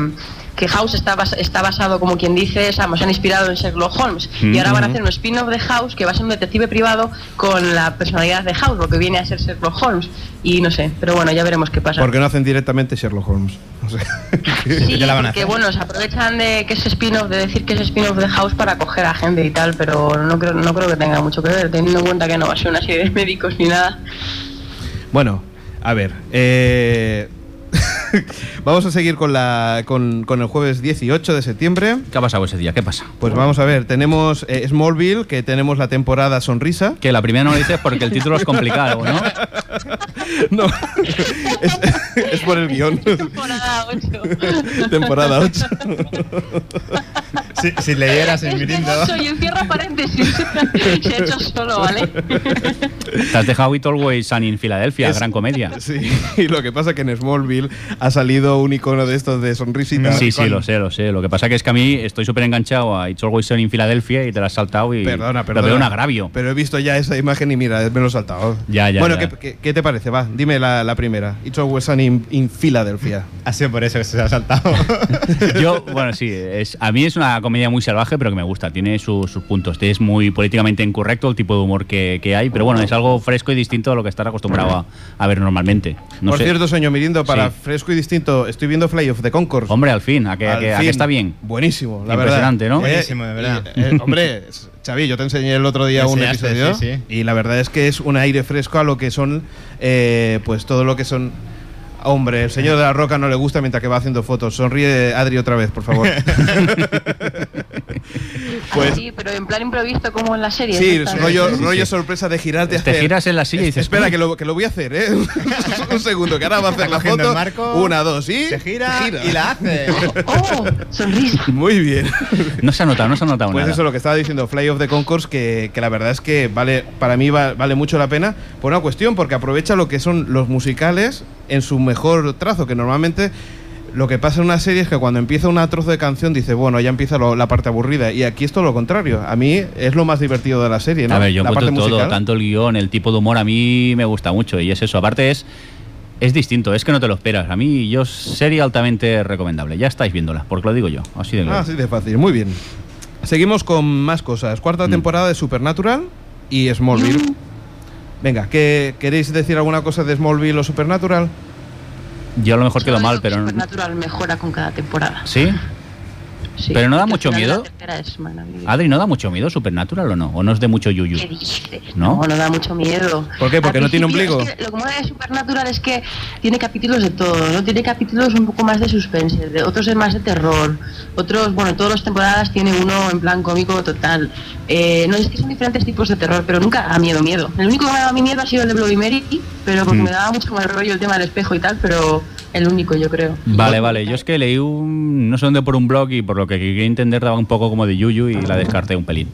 que House está, bas- está basado, como quien dice, se han inspirado en Sherlock Holmes. Y ahora van a hacer un spin-off de House que va a ser un detective privado con la personalidad de House, lo que viene a ser Sherlock Holmes. Y no sé, pero bueno, ya veremos qué pasa. ¿Por qué no hacen directamente Sherlock Holmes? O sea, Sí, ¿Qué la van a porque hacer? bueno, se aprovechan de que es spin-off, de decir que es spin-off de House para coger a gente y tal, pero no creo, no creo que tenga mucho que ver, teniendo en cuenta que no va a ser una serie de médicos ni nada. Bueno, a ver. eh, vamos a seguir con, la, con, con el jueves 18 de septiembre. ¿Qué ha pasado ese día? ¿Qué pasa? Pues vamos a ver, tenemos eh, Smallville, que tenemos la temporada Sonrisa. Que la primera no lo dices porque el título es complicado, ¿no? No, es, es por el guion. Temporada 8. temporada 8. Si, si leyeras en Mirindo. y encierra paréntesis. Se ha hecho solo, ¿vale? Te has dejado It Always Sunny en Filadelfia, Es- gran comedia. Sí, y lo que pasa es que en Smallville ha salido un icono de estos de sonrisita. Sí, sí, lo sé, lo sé. Lo que pasa que es que a mí estoy súper enganchado a It's Always Sunny en Filadelfia y te la has saltado y Perdona, lo perdona. veo un agravio. Pero he visto ya esa imagen y mira, me lo he saltado. Ya, ya, Bueno, ya. ¿qué, qué, qué te parece? Va, dime la, la primera. It's always sunny in, in Philadelphia. Ha sido por eso que se ha saltado. Yo, bueno, sí, es, a mí es una comedia muy salvaje, pero que me gusta. Tiene sus, sus puntos. Es muy políticamente incorrecto el tipo de humor que, que hay, pero bueno, es algo fresco y distinto a lo que estar acostumbrado a, a ver normalmente. No Por sé. cierto, señor Mirindo, para Sí. fresco y distinto, estoy viendo Fly of the Concourse. Hombre, al fin, a que, a que- a fin. que está bien. Buenísimo, la Impresionante, verdad. ¿no? Buenísimo, de verdad. y, eh, hombre, Xavi, yo te enseñé el otro día un episodio sí, sí. y la verdad es que es un aire fresco a lo que son, eh, pues todo lo que son. Hombre, el señor de la roca no le gusta mientras que va haciendo fotos. Sonríe Adri otra vez, por favor. Pues- Ah, sí, pero en plan improvisto como en la serie. Sí, ¿no? rollo, rollo sorpresa de girarte. Te hacer- giras en la silla y dices, Espera, que lo, que lo voy a hacer, ¿eh? un segundo, que ahora va a hacer la foto. marco, Una, dos, y. Se gira, y la hace. ¡Oh! Sonrisa. Muy bien. No se ha notado, no se ha notado Pues nada. eso, lo que estaba diciendo, Fly of the Concourse, que, que la verdad es que vale para mí va- vale mucho la pena por una cuestión, porque aprovecha lo que son los musicales en su mejor trazo, que normalmente lo que pasa en una serie es que cuando empieza una trozo de canción dice, bueno, ya empieza lo- la parte aburrida, y aquí es todo lo contrario. A mí es lo más divertido de la serie, ¿no? A ver, yo la encuentro parte todo, musical. tanto el guion, el tipo de humor, a mí me gusta mucho. Y es eso, aparte es, es distinto, es que no te lo esperas. A mí, yo sería altamente recomendable. Ya estáis viéndola, porque lo digo yo, así de claro. Ah, así de fácil, muy bien. Seguimos con más cosas. Cuarta Mm. temporada de Supernatural y Smallville. Venga, ¿qué, ¿queréis decir alguna cosa de Smallville o Supernatural? Yo a lo mejor quedo mal, pero... Supernatural mejora con cada temporada. ¿Sí? Sí. Pero ¿no da mucho miedo? Adri, ¿no da mucho miedo Supernatural o no? ¿O no es de mucho yuyu? ¿Qué dices? ¿No? ¿No? no, da mucho miedo. ¿Por qué? ¿Porque Al no tiene ombligo? es que lo que mola de Supernatural es que tiene capítulos de todo, ¿no? Tiene capítulos un poco más de suspense, de otros es más de terror, otros, bueno, todas las temporadas tiene uno en plan cómico total. Eh, no, es que son diferentes tipos de terror, pero nunca da miedo, miedo. El único que me ha dado a mí miedo ha sido el de Bloody Mary, pero porque Mm. me daba mucho mal rollo el tema del espejo y tal, pero el único yo creo. Vale, vale. Yo es que leí un... no sé dónde por un blog y por lo que quería entender daba un poco como de yuyu y la descarté un pelín.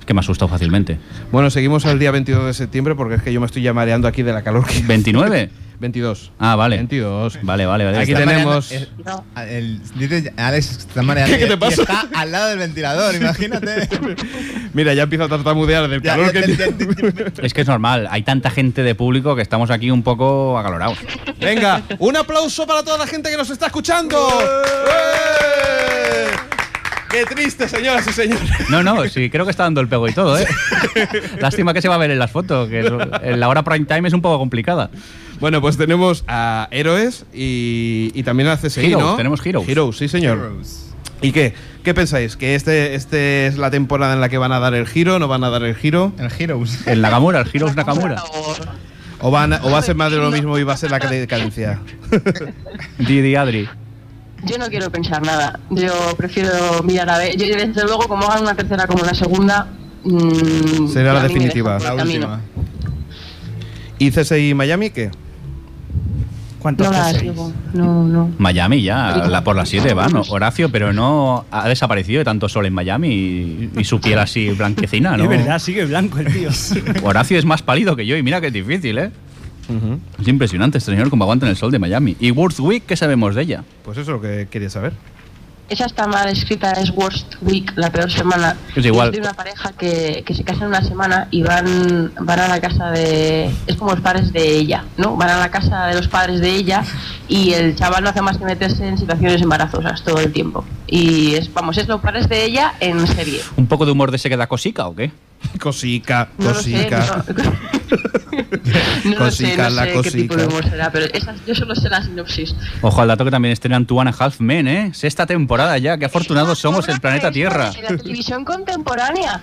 Es que me asustó fácilmente. Bueno, seguimos al día 22 de septiembre porque es que yo me estoy ya mareando aquí de la calor que... ¿29? 22. Ah, vale. 22. Vale, vale, vale. Aquí Está- tenemos- mareando- eh, el- dice Alex está mareando. ¿Qué- qué te y pasa? Está al lado del ventilador, imagínate. Mira, ya empieza a tartamudear del Ya, calor ya, que ya. Es que es normal, hay tanta gente de público que estamos aquí un poco acalorados. Venga, un aplauso para toda la gente que nos está escuchando. ¡Eh! ¡Qué triste, señoras y señores! No, no, sí, creo que está dando el pego y todo, ¿eh? Lástima que se va a ver en las fotos, que en la hora prime time es un poco complicada. Bueno, pues tenemos a Héroes y, y también a CSI, Heroes, ¿no? tenemos Heroes. Heroes, sí, señor. Heroes. ¿Y qué? ¿Qué pensáis? ¿Que este, este es la temporada en la que van a dar el giro? ¿No van a dar el giro? El Heroes. El Nakamura, el Heroes Nakamura. ¿O, van o va a ser más de lo mismo y va a ser la decadencia? Didi Adri. Yo no quiero pensar nada. Yo prefiero mirar a ver. Yo, desde luego, como hagan una tercera como una segunda. mm, Será la definitiva. La última. ¿Y CSI Miami qué? ¿Cuántos No la pasáis? sigo. No, no. Miami ya, la, por las 7 van, Horacio, pero no ha desaparecido de tanto sol en Miami y, y su piel así blanquecina, ¿no? Es verdad, sigue blanco el tío. Horacio es más pálido que yo y mira que es difícil, ¿eh? Es impresionante este señor como aguanta en el sol de Miami. ¿Y Worth Week qué sabemos de ella? Pues eso es lo que quería saber. esa está mal escrita, es Worst Week, la peor semana. Es igual. Y de una pareja que, que se casa en una semana y van, van a la casa de. Es como los padres de ella, ¿no? Van a la casa de los padres de ella y el chaval no hace más que meterse en situaciones embarazosas todo el tiempo. Y es, vamos, es los padres de ella en serie. ¿Un poco de humor de se queda cosica o qué? Cosica, No lo sé, cosica. no, lo sé, Cosica, no la sé qué tipo de cosica. humor será, pero esa- yo solo sé la sinopsis. Ojo al dato que también estrenan Two and a Half Men, ¿eh? Sexta temporada ya, qué afortunados somos el planeta Tierra. En la televisión contemporánea.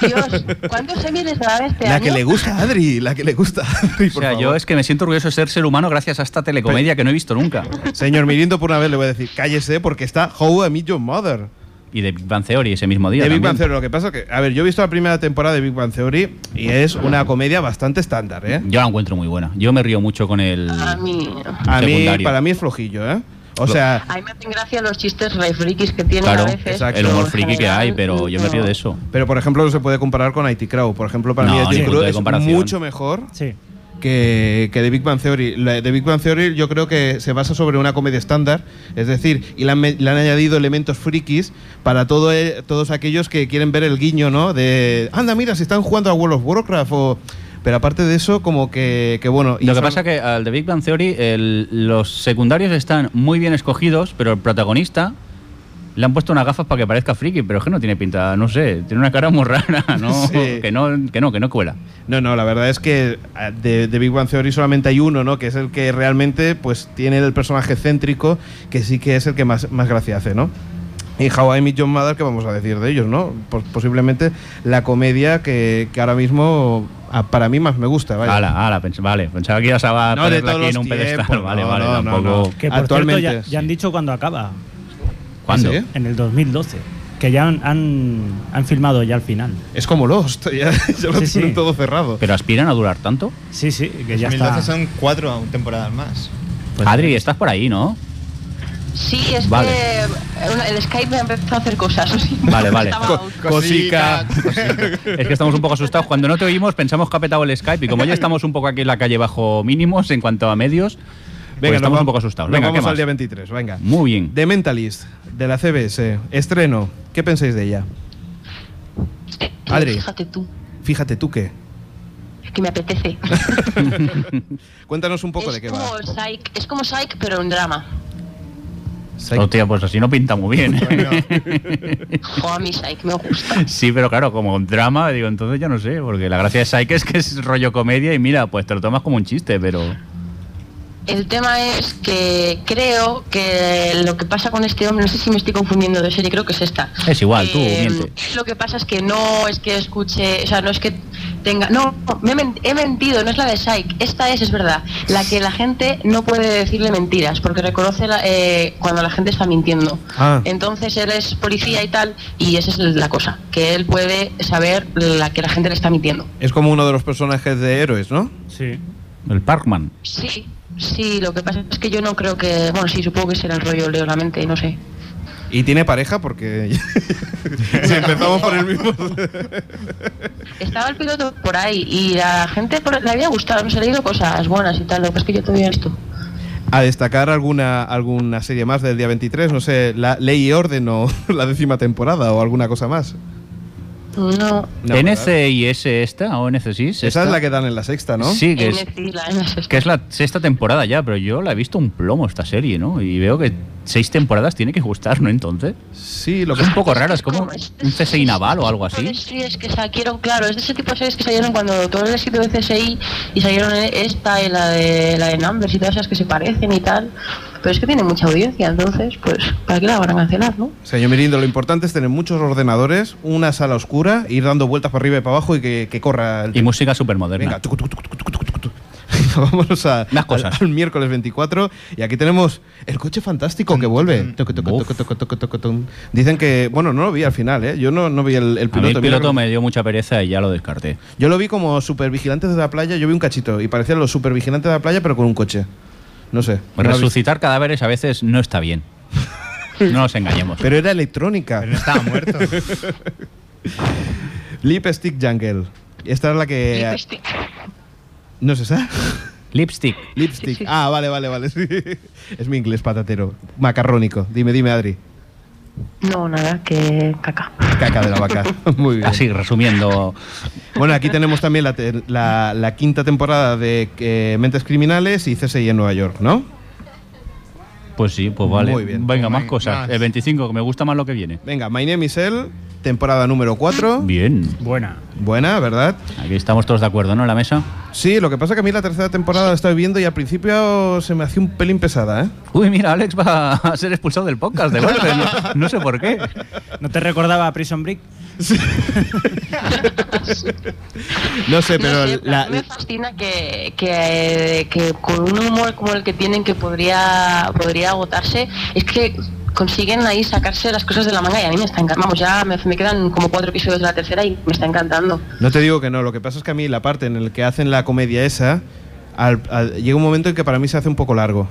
Dios, ¿cuántos Emmys les darán este La año? que le gusta a Adri, la que le gusta a Adri, O por sea, favor. yo es que me siento orgulloso de ser ser humano gracias a esta telecomedia que no he visto nunca. Señor Mirindo, por una vez le voy a decir, cállese porque está How I Meet Your Mother. Y de Big Bang Theory ese mismo día. De Big. Bang Theory, lo que pasa es que, a ver, yo he visto la primera temporada de Big Bang Theory y es una comedia bastante estándar, ¿eh? Yo la encuentro muy buena. Yo me río mucho con el. A mí, A mí, secundario. para mí es flojillo, ¿eh? O sea, a mí me hacen gracia los chistes re frikis que tienen Claro, a veces. exacto. el humor friki que hay, pero yo me río de eso. pero por ejemplo no se puede comparar con IT Crowd. Por ejemplo, para No, mí IT Crowd es mucho mejor Sí. Que, que The Big Bang Theory. La de Big Bang Theory yo creo que se basa sobre una comedia estándar, es decir, y le han, le han añadido elementos frikis para todo, eh, todos aquellos que quieren ver el guiño, ¿no? De, anda, mira, si están jugando a World of Warcraft o... Pero aparte de eso, como que, que bueno... Lo que pasa que al de Big Bang Theory el- los secundarios están muy bien escogidos, pero el protagonista le han puesto unas gafas para que parezca friki, pero es que no tiene pinta, no sé, tiene una cara muy rara, ¿no? Sí. Que no, que no, que no cuela. No, no, la verdad es que ah, de, de Big Bang Theory solamente hay uno, ¿no? Que es el que realmente pues tiene el personaje céntrico, que sí que es el que más, más gracia hace, ¿no? Y How I Met Your Mother, ¿qué vamos a decir de ellos, no? Pos- posiblemente la comedia que, que ahora mismo ah, para mí más me gusta, vaya. Ala, ala, pens- vale, pensaba que ibas a No, de todos aquí en los un pedestal. tiempos, vale, no, vale, no, no, tampoco. no. Que por Actualmente, cierto, ya, ya han dicho cuando acaba. ¿Cuándo? ¿Sí? En el 2012. Que ya han, han, han filmado ya al final. Es como Lost, ya, ya lo Sí, sí. tienen todo cerrado. ¿Pero aspiran a durar tanto? Sí, sí, que ya 2012 está. son cuatro temporadas más. Pues- Adri, estás por ahí, ¿no? Sí, es Vale. que eh, el Skype me ha empezado a hacer cosas. así. Vale, vale. Cosica. Es que estamos un poco asustados. Cuando no te oímos pensamos que ha petado el Skype y como ya estamos un poco aquí en la calle bajo mínimos en cuanto a medios, pues nos estamos va- un poco asustados. Venga, ¿qué vamos más? al día 23, venga. Muy bien. The Mentalist, de la CBS, estreno. ¿Qué pensáis de ella? Adri. Fíjate tú, Fíjate tú qué. que me apetece. Cuéntanos un poco es, de qué como va. Psych, es como Psych, pero en drama. Hostia, pues así no pinta muy bien. ¿eh? Jo, a mí Psych me gusta. Sí, pero claro, como drama, digo, entonces ya no sé, porque la gracia de Psyche es que es rollo comedia y mira, pues te lo tomas como un chiste, pero... El tema es que creo que lo que pasa con este hombre, no sé si me estoy confundiendo de serie, creo que es esta. Es igual, tú, Eh, miente. Lo que pasa es que no es que escuche, o sea, no es que tenga. No, me he mentido, no es la de Psych. Esta es, es verdad, la que la gente no puede decirle mentiras, porque reconoce la- eh, cuando la gente está mintiendo. Ah. Entonces él es policía y tal, y esa es la cosa, que él puede saber la que la gente le está mintiendo. Es como uno de los personajes de héroes, ¿no? Sí. El Parkman. Sí, sí, lo que pasa es que yo no creo que. Bueno, sí, supongo que será el rollo Leo la mente, no sé. Y tiene pareja porque. si empezamos por el mismo. Estaba el piloto por ahí y la gente por- le había gustado, no sé, le leído cosas buenas y tal, lo que es que yo todavía esto. A destacar alguna, alguna serie más del día 23, no sé, la Ley y Orden o la décima temporada o alguna cosa más. No, No. NCIS esta o NCSIS. Esa es la que dan en la sexta, ¿no? Sí, que es, que es la sexta temporada ya, pero yo la he visto un plomo esta serie, ¿no? Y veo que seis temporadas tiene que gustar, ¿no? Entonces. Sí, lo que Es un poco raro, es como es- un CSI naval o algo así. de series que salieron, claro, es de ese tipo de series que salieron cuando todo el éxito de CSI y salieron esta y la de la de Numbers y todas esas que se parecen y tal. Pero es que tiene mucha audiencia, entonces, pues, ¿para qué la van a cancelar, no? Señor Mirindo, lo importante es tener muchos ordenadores, una sala oscura, ir dando vueltas para arriba y para abajo y que, que corra el Y música súper moderna. Venga, tucu, tucu, tucu, tucu, tucu, tucu. Vámonos a, Más cosas. Al, al miércoles 24 y aquí tenemos el coche fantástico que vuelve. Dicen que, bueno, no lo vi al final, ¿eh? Yo no, no vi el, el A mí piloto. el piloto que- me dio mucha pereza y ya lo descarté. Yo lo vi como supervigilantes de la playa, yo vi un cachito y parecían los supervigilantes de la playa pero con un coche. No sé. no. Resucitar cadáveres a veces no está bien. No nos engañemos. Pero era electrónica. Pero estaba muerto. Lipstick Jungle. Esta es la que... Lipstick. ¿No es esa? Lipstick. Lipstick. Sí, sí. Ah, vale, vale, vale. sí. Es mi inglés patatero. Macarrónico. Dime, dime, Adri. No, nada, que caca. Caca de la vaca. Muy bien. Así, resumiendo. Bueno, aquí tenemos también la, la- la quinta temporada de eh, Mentes Criminales y CSI en Nueva York, ¿no? Pues sí, pues vale. Muy bien. Venga, más Más. cosas. El 25, que me gusta más lo que viene. Venga, My Name is Elle, temporada número 4. Bien. Buena. Buena, ¿verdad? Aquí estamos todos de acuerdo, ¿no? En la mesa. Sí, lo que pasa que a mí la tercera temporada la estoy viendo y al principio se me hacía un pelín pesada, ¿eh? Uy, mira, Alex va a ser expulsado del podcast de golpe. No, no sé por qué. ¿No te recordaba a Prison Break? No sé, pero no sé, la- a mí me fascina que, que, que con un humor como el que tienen que podría, podría agotarse, es que consiguen ahí sacarse las cosas de la manga y a mí me está encantando. Vamos, ya me, me quedan como cuatro episodios de la tercera y me está encantando. no te digo que no, lo que pasa es que a mí la parte en la que hacen la comedia esa, al- llega un momento en que para mí se hace un poco largo.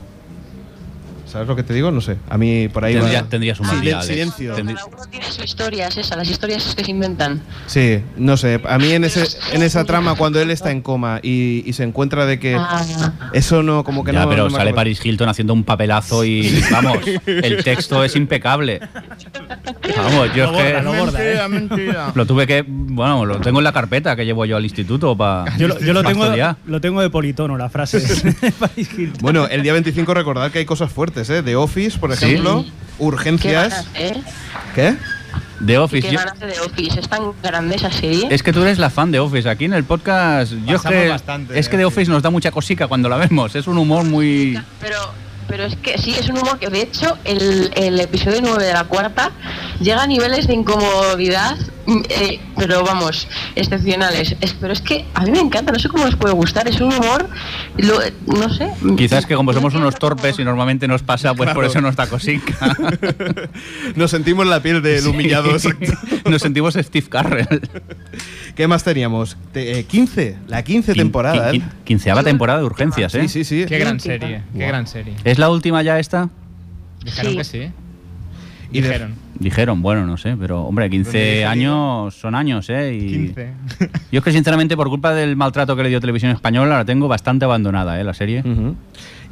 ¿Sabes lo que te digo? No sé. A mí por ahí Tendría, va. tendrías un mal día, Silen- Alex. silencio. Tendrí- Cada uno tiene su historia, es esa, las historias que se inventan. Sí, no sé. A mí en, ese, en esa trama, cuando él está en coma y, y se encuentra de que Ah. eso no, como que ya, no. pero no sale Paris Hilton haciendo un papelazo y vamos, el texto es impecable. Vamos, yo Lo es que borda, lo borda, ¿eh? mentira. lo tuve que, bueno, lo tengo en la carpeta que llevo yo al instituto para Yo, lo, yo lo tengo, lo tengo de politono, la frase. de. Bueno, el día 25 recordad que hay cosas fuertes, ¿eh? The Office, por ejemplo. Urgencias. ¿Qué? Office. de Office, es tan grande esa serie. es que tú eres la fan de Office. Aquí en el podcast, yo es que, bastante es que de The Office. Office nos da mucha cosica cuando la vemos. Es un humor muy. Pero, pero es que sí, es un humor que de hecho el, el episodio 9 de la cuarta llega a niveles de incomodidad, mm, eh, pero vamos, excepcionales. Es- pero es que a mí me encanta, no sé cómo les puede gustar, es un humor, lo- no sé. Quizás que como somos unos torpes y normalmente nos pasa, pues por eso nos da cosica. Nos sentimos la piel del humillado. Sí. exacto. Nos sentimos Steve Carrell. ¿Qué más teníamos? Te- eh, 15, la 15 temporada. Quin- ¿eh? quin- Quinceava temporada de urgencias, ¿eh? Sí, sí, sí. Qué gran serie, qué gran serie. ¿Es la última ya esta? Dijeron Sí. que sí. Y Dijeron. Dijeron, bueno, no sé, pero hombre, 15 años son años, ¿eh? Y 15. Yo es que sinceramente por culpa del maltrato que le dio Televisión Española la tengo bastante abandonada, ¿eh? La serie. Ujú.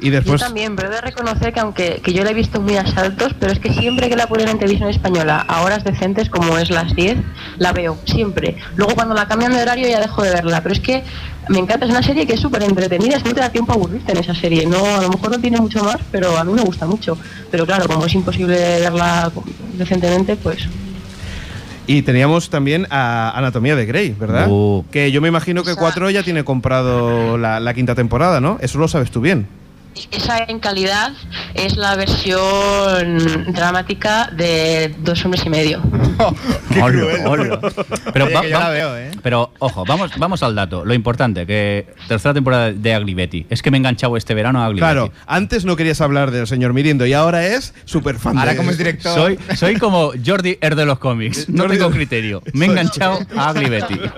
Y Yo también, pero he de reconocer que aunque que yo la he visto muy a saltos, pero es que siempre que la ponen en televisión española a horas decentes como es las 10, la veo, siempre. Luego cuando la cambian de horario ya dejo de verla, pero es que me encanta, es una serie que es súper entretenida, es que no te da tiempo a aburrirte en esa serie. No, a lo mejor no tiene mucho más, pero a mí me gusta mucho. Pero claro, como es imposible verla decentemente, pues Y teníamos también a Anatomía de Grey, ¿verdad? Uh. Que yo me imagino que 4 ya tiene comprado la, la quinta temporada, ¿no? Eso lo sabes tú bien. Esa en calidad es la versión dramática de Dos hombres y medio. Hola. Pero, Oye, va- que yo va- la veo, ¿eh? pero ojo, vamos, vamos al dato. Lo importante, que tercera temporada de Ugly Betty. Es que me he enganchado este verano a Ugly Claro, Betty. antes no querías hablar del señor Mirindo y ahora es súper fan Ahora de- como es director. Soy, soy como Jordi Er de los cómics. No Jordi- tengo criterio. Me he enganchado a Ugly Betty.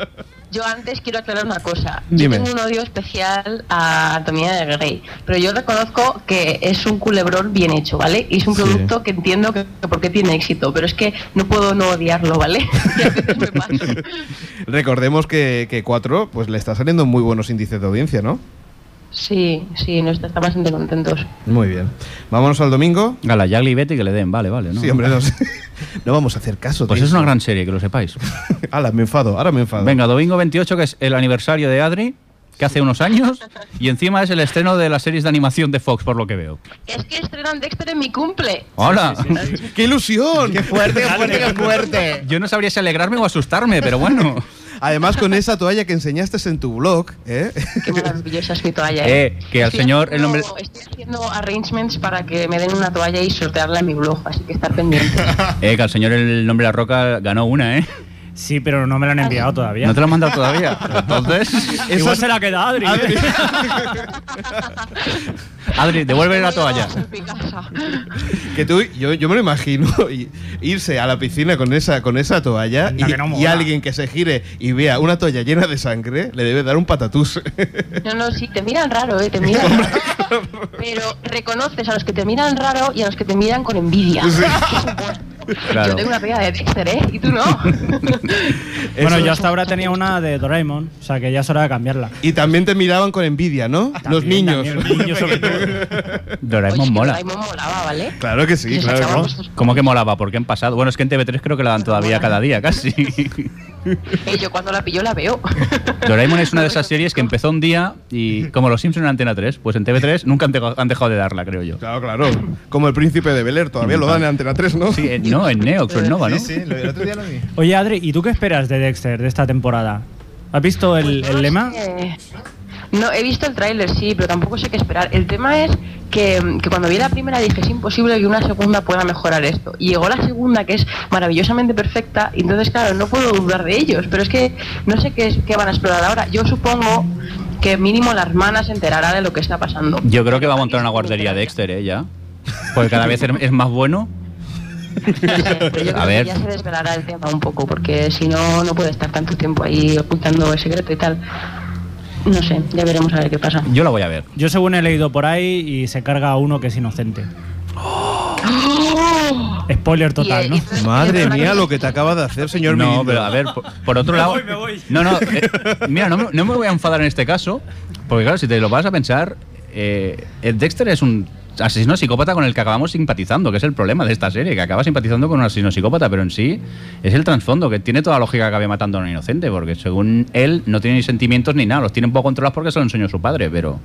Yo antes quiero aclarar una cosa. Dime. Yo tengo un odio especial a Anatomía de Grey, pero yo reconozco que es un culebrón bien hecho, ¿vale? Y es un Sí. producto que entiendo que, que porque tiene éxito, pero es que no puedo no odiarlo, ¿vale? Y a veces me paso. Recordemos que, que 4 pues le está saliendo muy buenos índices de audiencia, ¿no? Sí, sí, nos estamos bastante contentos. Muy bien. Vámonos al domingo. Gala, ya Ugly Betty que le den, vale, vale. ¿no? Sí, hombre, no, sé. no vamos a hacer caso. Pues tío. es una gran serie, que lo sepáis. Ala, me enfado, ahora me enfado. Venga, domingo 28, que es el aniversario de Adri, que hace unos años, y encima es el estreno de las series de animación de Fox, por lo que veo. Es que estrenan Dexter en mi cumple. ¡Hola! ¡Qué ilusión! ¡Qué fuerte, qué fuerte, qué fuerte! Yo no sabría si alegrarme o asustarme, pero bueno. Además, con esa toalla que enseñaste en tu blog, ¿eh? Qué maravillosa es mi toalla. Eh, que al Estoy señor el nombre- Estoy haciendo arrangements para que me den una toalla y sortearla en mi blog, así que estar pendiente. Eh, que al señor el nombre de la roca ganó una, ¿eh? Sí, pero no me la han enviado todavía. ¿No te lo han mandado todavía? Entonces, Igual se la queda Adri. Adri. Adri, devuelve la toalla. Que tú, yo, yo me lo imagino y- irse a la piscina con esa, con esa toalla y, no alguien que se gire y vea una toalla llena de sangre, le debe dar un patatús. No, no, sí, te miran raro, ¿eh? Te miran raro. Pero reconoces a los que te miran raro y a los que te miran con envidia. Es un buen- Claro. Yo tengo una pega de Dexter, ¿eh? Y tú no. Bueno, yo hasta ahora tenía una de Doraemon, o sea que ya es hora de cambiarla. Y también te miraban con envidia, ¿no? Los niños. también, los niños sobre todo. Doraemon Oye, mola. Doraemon molaba, ¿vale? Claro que sí, claro. ¿no? ¿Cómo que molaba? ¿Por qué en pasado? Bueno, es que en TV3 creo que la dan todavía cada día, casi. Eh, yo cuando la pillo la veo. Doraemon es una de esas series que empezó un día y como los Simpsons en Antena 3, pues en TV3 nunca han, dejado- han dejado de darla, creo yo. Claro, claro. Como el príncipe de Bel Air, todavía lo dan en Antena 3, ¿no? Sí, en- no, en Neox o en Nova, ¿no? Sí, sí, lo- el otro día lo vi. Oye, Adri, ¿y tú qué esperas de Dexter de esta temporada? ¿Has visto el, el lema? No, he visto el tráiler, sí, pero tampoco sé qué esperar. El tema es que, que cuando vi la primera dije, es imposible que una segunda pueda mejorar esto. Y llegó la segunda, que es maravillosamente perfecta, y entonces, claro, no puedo dudar de ellos. Pero es que no sé qué, es- qué van a explorar ahora. Yo supongo que mínimo la hermana se enterará de lo que está pasando. Yo creo que va a montar una guardería Dexter, ¿eh? Ya. Porque cada vez es más bueno. Yo A ver. ya se desvelará el tema un poco, porque si no, no puede estar tanto tiempo ahí ocultando el secreto y tal. No sé, ya veremos a ver qué pasa. Yo la voy a ver. Yo según he leído por ahí y se carga a uno que es inocente. Spoiler total, ¿no? eh, y- Madre mía, lo que te acaba de hacer, señor No, Mirindo. pero a ver, por, por otro lado. No, no, eh, mira, no, me- no me voy a enfadar en este caso, porque claro, si te lo vas a pensar, eh, el Dexter es un asesino psicópata con el que acabamos simpatizando, que es el problema de esta serie, que acaba simpatizando con un asesino psicópata, pero en sí es el trasfondo, que tiene toda la lógica que acabe matando a un inocente, porque según él no tiene ni sentimientos ni nada, los tiene un poco controlados porque se lo enseñó su padre, pero...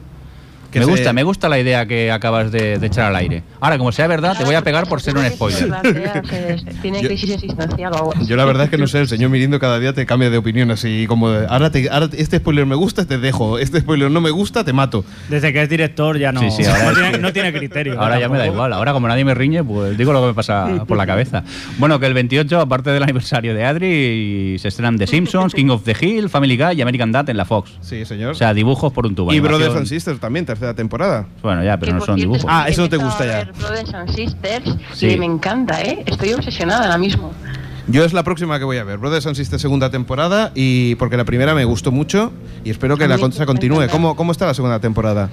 Que me se- gusta, me gusta la idea que acabas de, de echar al aire. Ahora, como sea verdad, te voy a pegar por ser un spoiler. Tiene Yo- crisis existencial o. Yo la verdad es que no sé, el señor Mirindo cada día te cambia de opinión así como de, ahora, te- ahora este spoiler me gusta, te dejo, este spoiler no me gusta, te mato. Desde que es director ya no, Sí, sí, ahora no, es tiene, que- no tiene criterio. Ahora ya me da igual. Ahora, como nadie me riñe, pues digo lo que me pasa por la cabeza. Bueno, que el 28, aparte del aniversario de Adri, se estrenan The Simpsons, King of the Hill, Family Guy y American Dad en la Fox. Sí, señor. O sea, dibujos por un tubo. y. Brothers and Sisters también, tercera temporada. Bueno, ya, pero Que, no son cierto, dibujos. Ah, eso no te gusta ya. Brothers and Sisters, Sí. y me encanta, ¿eh? Estoy obsesionada ahora mismo. Yo es la próxima que voy a ver, Brothers and Sisters segunda temporada y porque la primera me gustó mucho y espero que A la cosa continúe. ¿Cómo, ¿Cómo está la segunda temporada?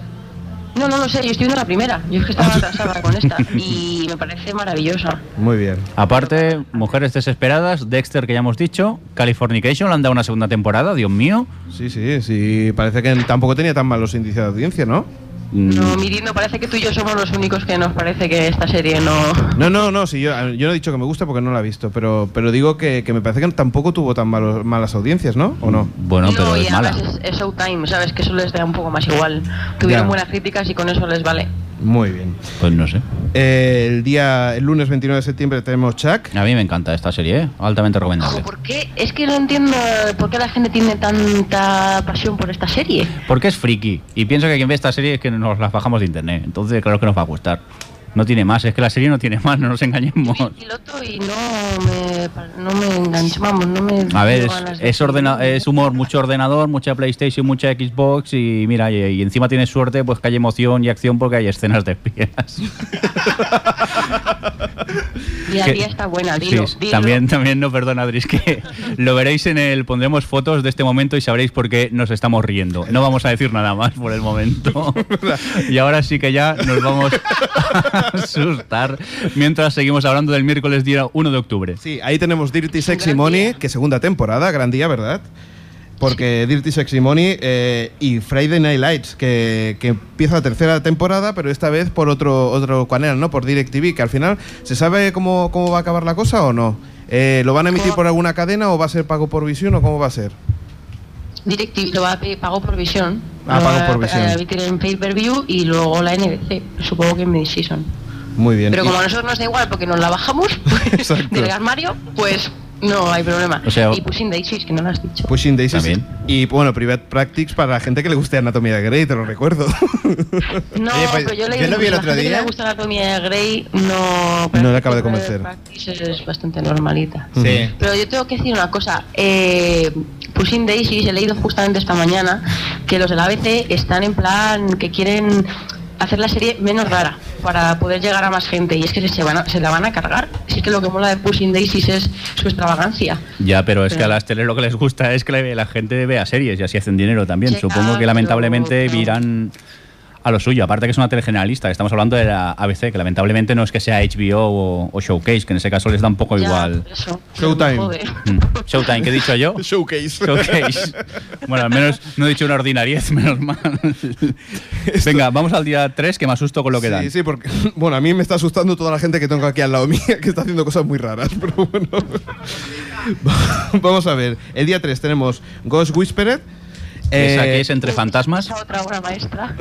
No, no lo sé, yo estoy viendo la primera. Yo es que estaba atrasada con esta y me parece maravillosa. Muy bien. Aparte, Mujeres Desesperadas, Dexter, que ya hemos dicho, Californication, le han dado una segunda temporada, Dios mío. Sí, sí, sí, parece que tampoco tenía tan malos índices de audiencia, ¿no? Mm, No, Mirindo, parece que tú y yo somos los únicos que nos parece que esta serie no... No, no, no, sí, yo, yo no he dicho que me gusta porque no la he visto, pero, pero digo que, que me parece que tampoco tuvo tan malos, malas audiencias, ¿no? ¿O no? Bueno, pero no, y es mala. es, es Showtime, ¿sabes? Que eso les da un poco más igual. Tuvieron Ya. buenas críticas y con eso les vale. Muy bien. Pues no sé. Eh, el día, el lunes 29 de septiembre tenemos Chuck. A mí me encanta esta serie, ¿eh? altamente Ojo, recomendable. ¿Por qué? Es que no entiendo por qué la gente tiene tanta pasión por esta serie. Porque es friki. Y pienso que quien ve esta serie es que nos las bajamos de internet. Entonces, claro que nos va a gustar. No tiene más, es que la serie no tiene más, no nos engañemos. Vi el piloto y no me, no me vamos, no me... A ver, es, es, ordena- es humor, mucho ordenador, mucha PlayStation, mucha Xbox y mira, y, y encima tienes suerte, pues que hay emoción y acción porque hay escenas de espías. Y la tía está buena, dilo, sí, dilo. también, también no, perdona, Adri, es que lo veréis en el, pondremos fotos de este momento y sabréis por qué nos estamos riendo. No vamos a decir nada más por el momento. y ahora sí que ya nos vamos a asustar mientras seguimos hablando del miércoles día 1 de octubre. Sí, ahí tenemos Dirty Sexy Money, que segunda temporada, gran día, ¿verdad? Porque Dirty Sexy Money eh, y Friday Night Lights, que, que empieza la tercera temporada, pero esta vez por otro, otro canal, ¿no? Por DirecTV, que al final, ¿se sabe cómo, cómo va a acabar la cosa o no? Eh, ¿Lo van a emitir por alguna cadena o va a ser pago por visión o cómo va a ser? DirecTV lo va a pe- pago por visión. Ah, pago por visión. a emitir en pay-per-view y luego la NBC. Supongo que en mid-season. Muy bien. Pero como a nosotros nos da igual porque nos la bajamos pues, del armario, pues no hay problema. O sea- y Pushing Daisies, que no lo has dicho. Pushing Daisies. También. Y bueno, Private Practice para la gente que le guste Anatomía de Grey, te lo recuerdo. No, Oye, pues, pero yo leí yo lo vi el la otro que le gusta la anatomía de Grey, no... No le acaba de Private convencer. Practice es bastante normalita. Sí. Pero yo tengo que decir una cosa. Eh, Pushing Daisies, he leído justamente esta mañana que los del ABC están en plan que quieren hacer la serie menos rara para poder llegar a más gente y es que se, van a- se la van a cargar. Si es que lo que mola de Pushing Daisies es su extravagancia. Ya, pero es que a las teles lo que les gusta es que la, gente vea series y así hacen dinero también. Sí, Supongo ah, que lamentablemente pero- irán a lo suyo. Aparte que es una telegeneralista, que estamos hablando de la ABC, que lamentablemente no es que sea HBO o, o Showcase, que en ese caso les da un poco Ya, igual. eso, Showtime. Mm. Showtime, ¿qué he dicho yo? Showcase. Showcase. Bueno, al menos no he dicho una ordinariez, menos mal. Venga, vamos al día 3, que me asusto con lo que dan. Sí, sí, porque bueno, a mí me está asustando toda la gente que tengo aquí al lado mía, que está haciendo cosas muy raras, pero bueno. Vamos a ver. El día 3 tenemos Ghost Esa Eh, que es entre fantasmas, Esa otra obra maestra.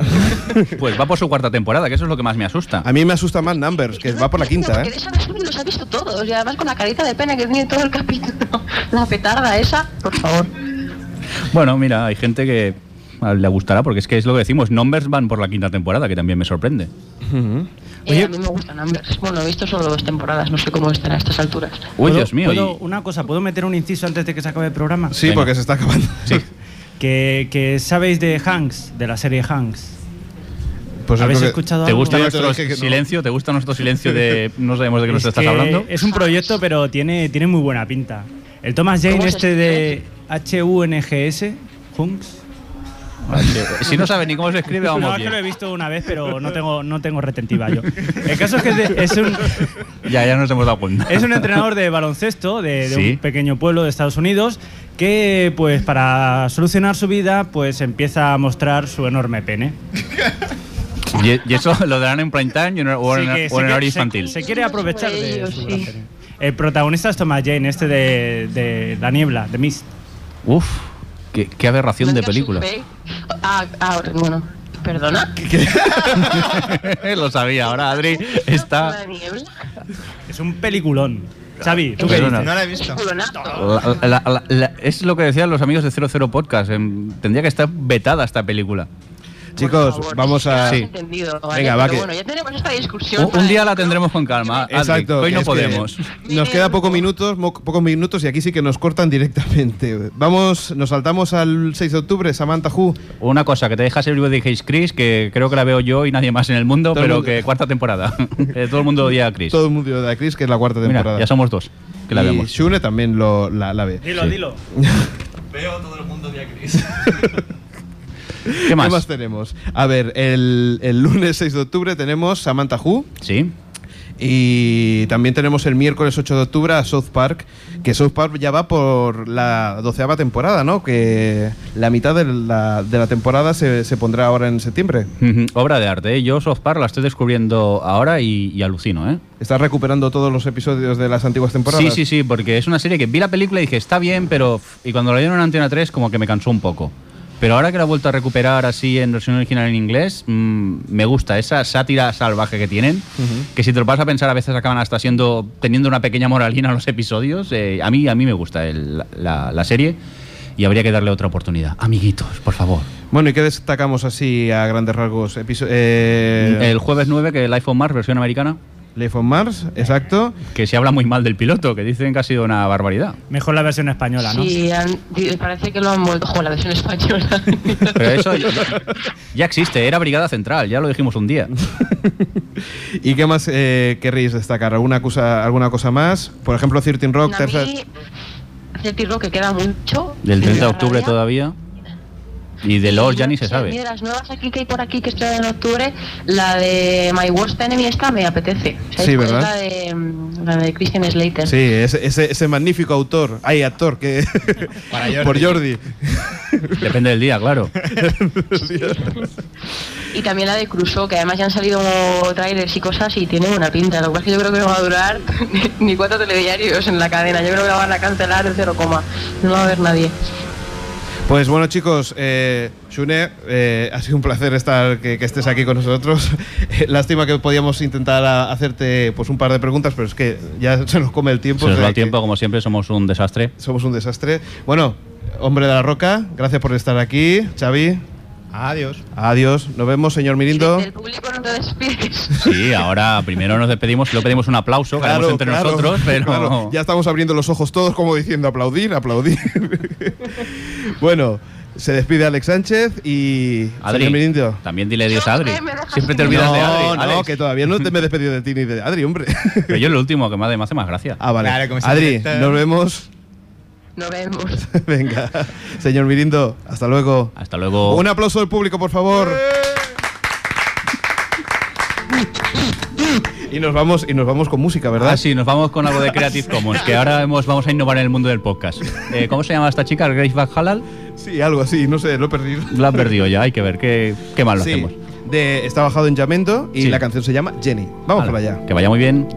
pues va por su cuarta temporada, que eso es lo que más me asusta. a mí me asusta más Numbers, que va por la quinta, Porque ¿eh? de esa versión los ha visto todos. Y además con la carita de pena que tiene todo el capítulo. La petarda esa, por favor. Bueno, mira, hay gente que le gustará, porque es que es lo que decimos, Numbers van por la quinta temporada, que también me sorprende. Eh, Oye- a mí me gustan Ambers. Bueno, he visto solo dos temporadas. No sé cómo están a estas alturas. Uy, ¿Puedo- Dios mío. puedo- y- Una cosa, ¿puedo meter un inciso antes de que se acabe el programa? Sí, Venga. porque se está acabando. Sí. Que, que sabéis de Hanks, de la serie Hanks. Pues es ¿Habéis escuchado ¿Te gusta nuestro dije que no. silencio? ¿Te gusta nuestro silencio de no sabemos de qué nos Es estás hablando? Es un proyecto, pero tiene, tiene muy buena pinta. El Thomas Jane ¿Cómo se este de H-U-N-G-S, Hunks. Si no sabes ni cómo se escribe, No, vamos es que lo he visto una vez, pero no tengo, no tengo retentiva yo. El caso es que es, de- es un, Ya, ya nos hemos dado cuenta. es un entrenador de baloncesto de, de Sí. un pequeño pueblo de Estados Unidos que, pues, para solucionar su vida, pues empieza a mostrar su enorme pene. ¿Y, y eso lo darán en prime time o en, Sí, que o se en quiere- horario se- infantil? Se, quiere aprovechar de Ellos, su sí. El protagonista es Thomas Jane, este de, de La Niebla, de Mist. Uf, qué, qué aberración de película. Ah, ah, bueno. Perdona. lo sabía, ahora Adri está... Es un peliculón. Xavi, ¿tú qué dices? No la he visto. La- la- la- es lo que decían los amigos de 00 Podcast. em, tendría que estar vetada esta película. Chicos, favor, vamos a. Sí. Venga, va, que- Bueno, ya tenemos esta discusión. Un, un día la tendremos con calma. Adri, Exacto. Hoy no es que podemos. Nos queda pocos minutos, pocos minutos y aquí sí que nos cortan directamente. Vamos, nos saltamos al 6 de octubre, Samantha Who. Una cosa, que te dejas el Everybody Hates Chris, que creo que la veo yo y nadie más en el mundo, Todo el pero mundo. que cuarta temporada. Eh, Todo el mundo odia a Chris. Todo el mundo de Chris, que es la cuarta Mira, temporada. ya somos dos que la y vemos. Shune también lo, la, la ve. Dilo, Sí. dilo. ¿Qué más? ¿Qué más tenemos? A ver, el, el lunes 6 de octubre tenemos Samantha Who. Sí. Y también tenemos el miércoles 8 de octubre a South Park, que South Park ya va por la doceava temporada, ¿no? Que la mitad de la, de la temporada se, se pondrá ahora en septiembre. Obra de arte. ¿eh? Yo South Park la estoy descubriendo ahora y, y alucino, ¿eh? ¿Estás recuperando todos los episodios de las antiguas temporadas? Sí, sí, sí, porque es una serie que vi la película y dije, está bien, pero... Y cuando la dieron en Antena 3 como que me cansó un poco. Pero ahora que la he vuelto a recuperar así en versión original en inglés, mm, me gusta esa sátira salvaje que tienen, que si te lo vas a pensar a veces acaban hasta siendo teniendo una pequeña moralina los episodios. eh, a mí a mí me gusta el- la, la serie y habría que darle otra oportunidad. Amiguitos, por favor. Bueno, ¿y qué destacamos así a grandes rasgos? Eh, El jueves 9, que el iPhone Mars, versión americana, Life on Mars, exacto. que se habla muy mal del piloto, que dicen que ha sido una barbaridad. Mejor la versión española, ¿no? Sí, han- parece que lo han vuelto. Ojo, la versión española. Pero eso ya, ya existe, era Brigada Central, ya lo dijimos un día. ¿Y qué más eh, querréis destacar? ¿Alguna cosa, ¿Alguna cosa más? Por ejemplo, 13 Rock, mí, Celtic Rock que queda mucho. Del me 30 de octubre todavía. Y de los ya ni se sabe. Mira, las nuevas aquí que hay por aquí que estrenan en octubre, la de My Worst Enemy esta me apetece. ¿Sabéis Sí, ¿verdad? La de, mm, la de Christian Slater. Sí, ese, ese, ese magnífico autor, hay actor que Para Jordi. por Jordi. Depende del día, claro. Y también la de Crusoe, que además ya han salido trailers y cosas y tiene buena pinta. Lo que pasa es que yo creo que no va a durar ni cuatro telediarios en la cadena. Yo creo que la van a cancelar en cero coma. No va a haber nadie. Pues bueno, chicos, eh, Shune, eh, ha sido un placer estar que, que estés aquí con nosotros. Lástima que podíamos intentar a- hacerte pues un par de preguntas, pero es que ya se nos come el tiempo. Se nos va el tiempo, como siempre, somos un desastre. Somos un desastre. Bueno, hombre de la roca, gracias por estar aquí. Xavi, Adiós. adiós. Nos vemos, señor Mirindo. Del público no te despides. Sí, ahora primero nos despedimos y luego pedimos un aplauso que haremos entre claro, nosotros, pero. claro. Ya estamos abriendo los ojos todos como diciendo aplaudir, aplaudir. bueno, se despide Alex Sánchez y Adri, señor Mirindo. también dile adiós a Adri. Siempre te olvidas no, de Adri. no, Alex. que todavía no te me he despedido de ti ni de Adri, hombre. Pero yo el último, que me hace- me hace más gracia. ah, vale. Claro, es Adri, nos vemos. Nos vemos. Venga. Señor Mirindo, hasta luego. Hasta luego. Un aplauso del público, por favor. Y nos vamos y nos vamos con música, ¿verdad? Ah, sí, nos vamos con algo de Creative Commons, que ahora hemos, vamos a innovar en el mundo del podcast. Eh, ¿Cómo se llama esta chica? ¿Grace Van Halal? Sí, algo así, no sé, lo he perdido. Lo han perdido ya, hay que ver qué, qué mal lo hacemos. De, está bajado en Yamento y la canción se llama Jenny. Vamos Hala, para allá. Que vaya muy bien.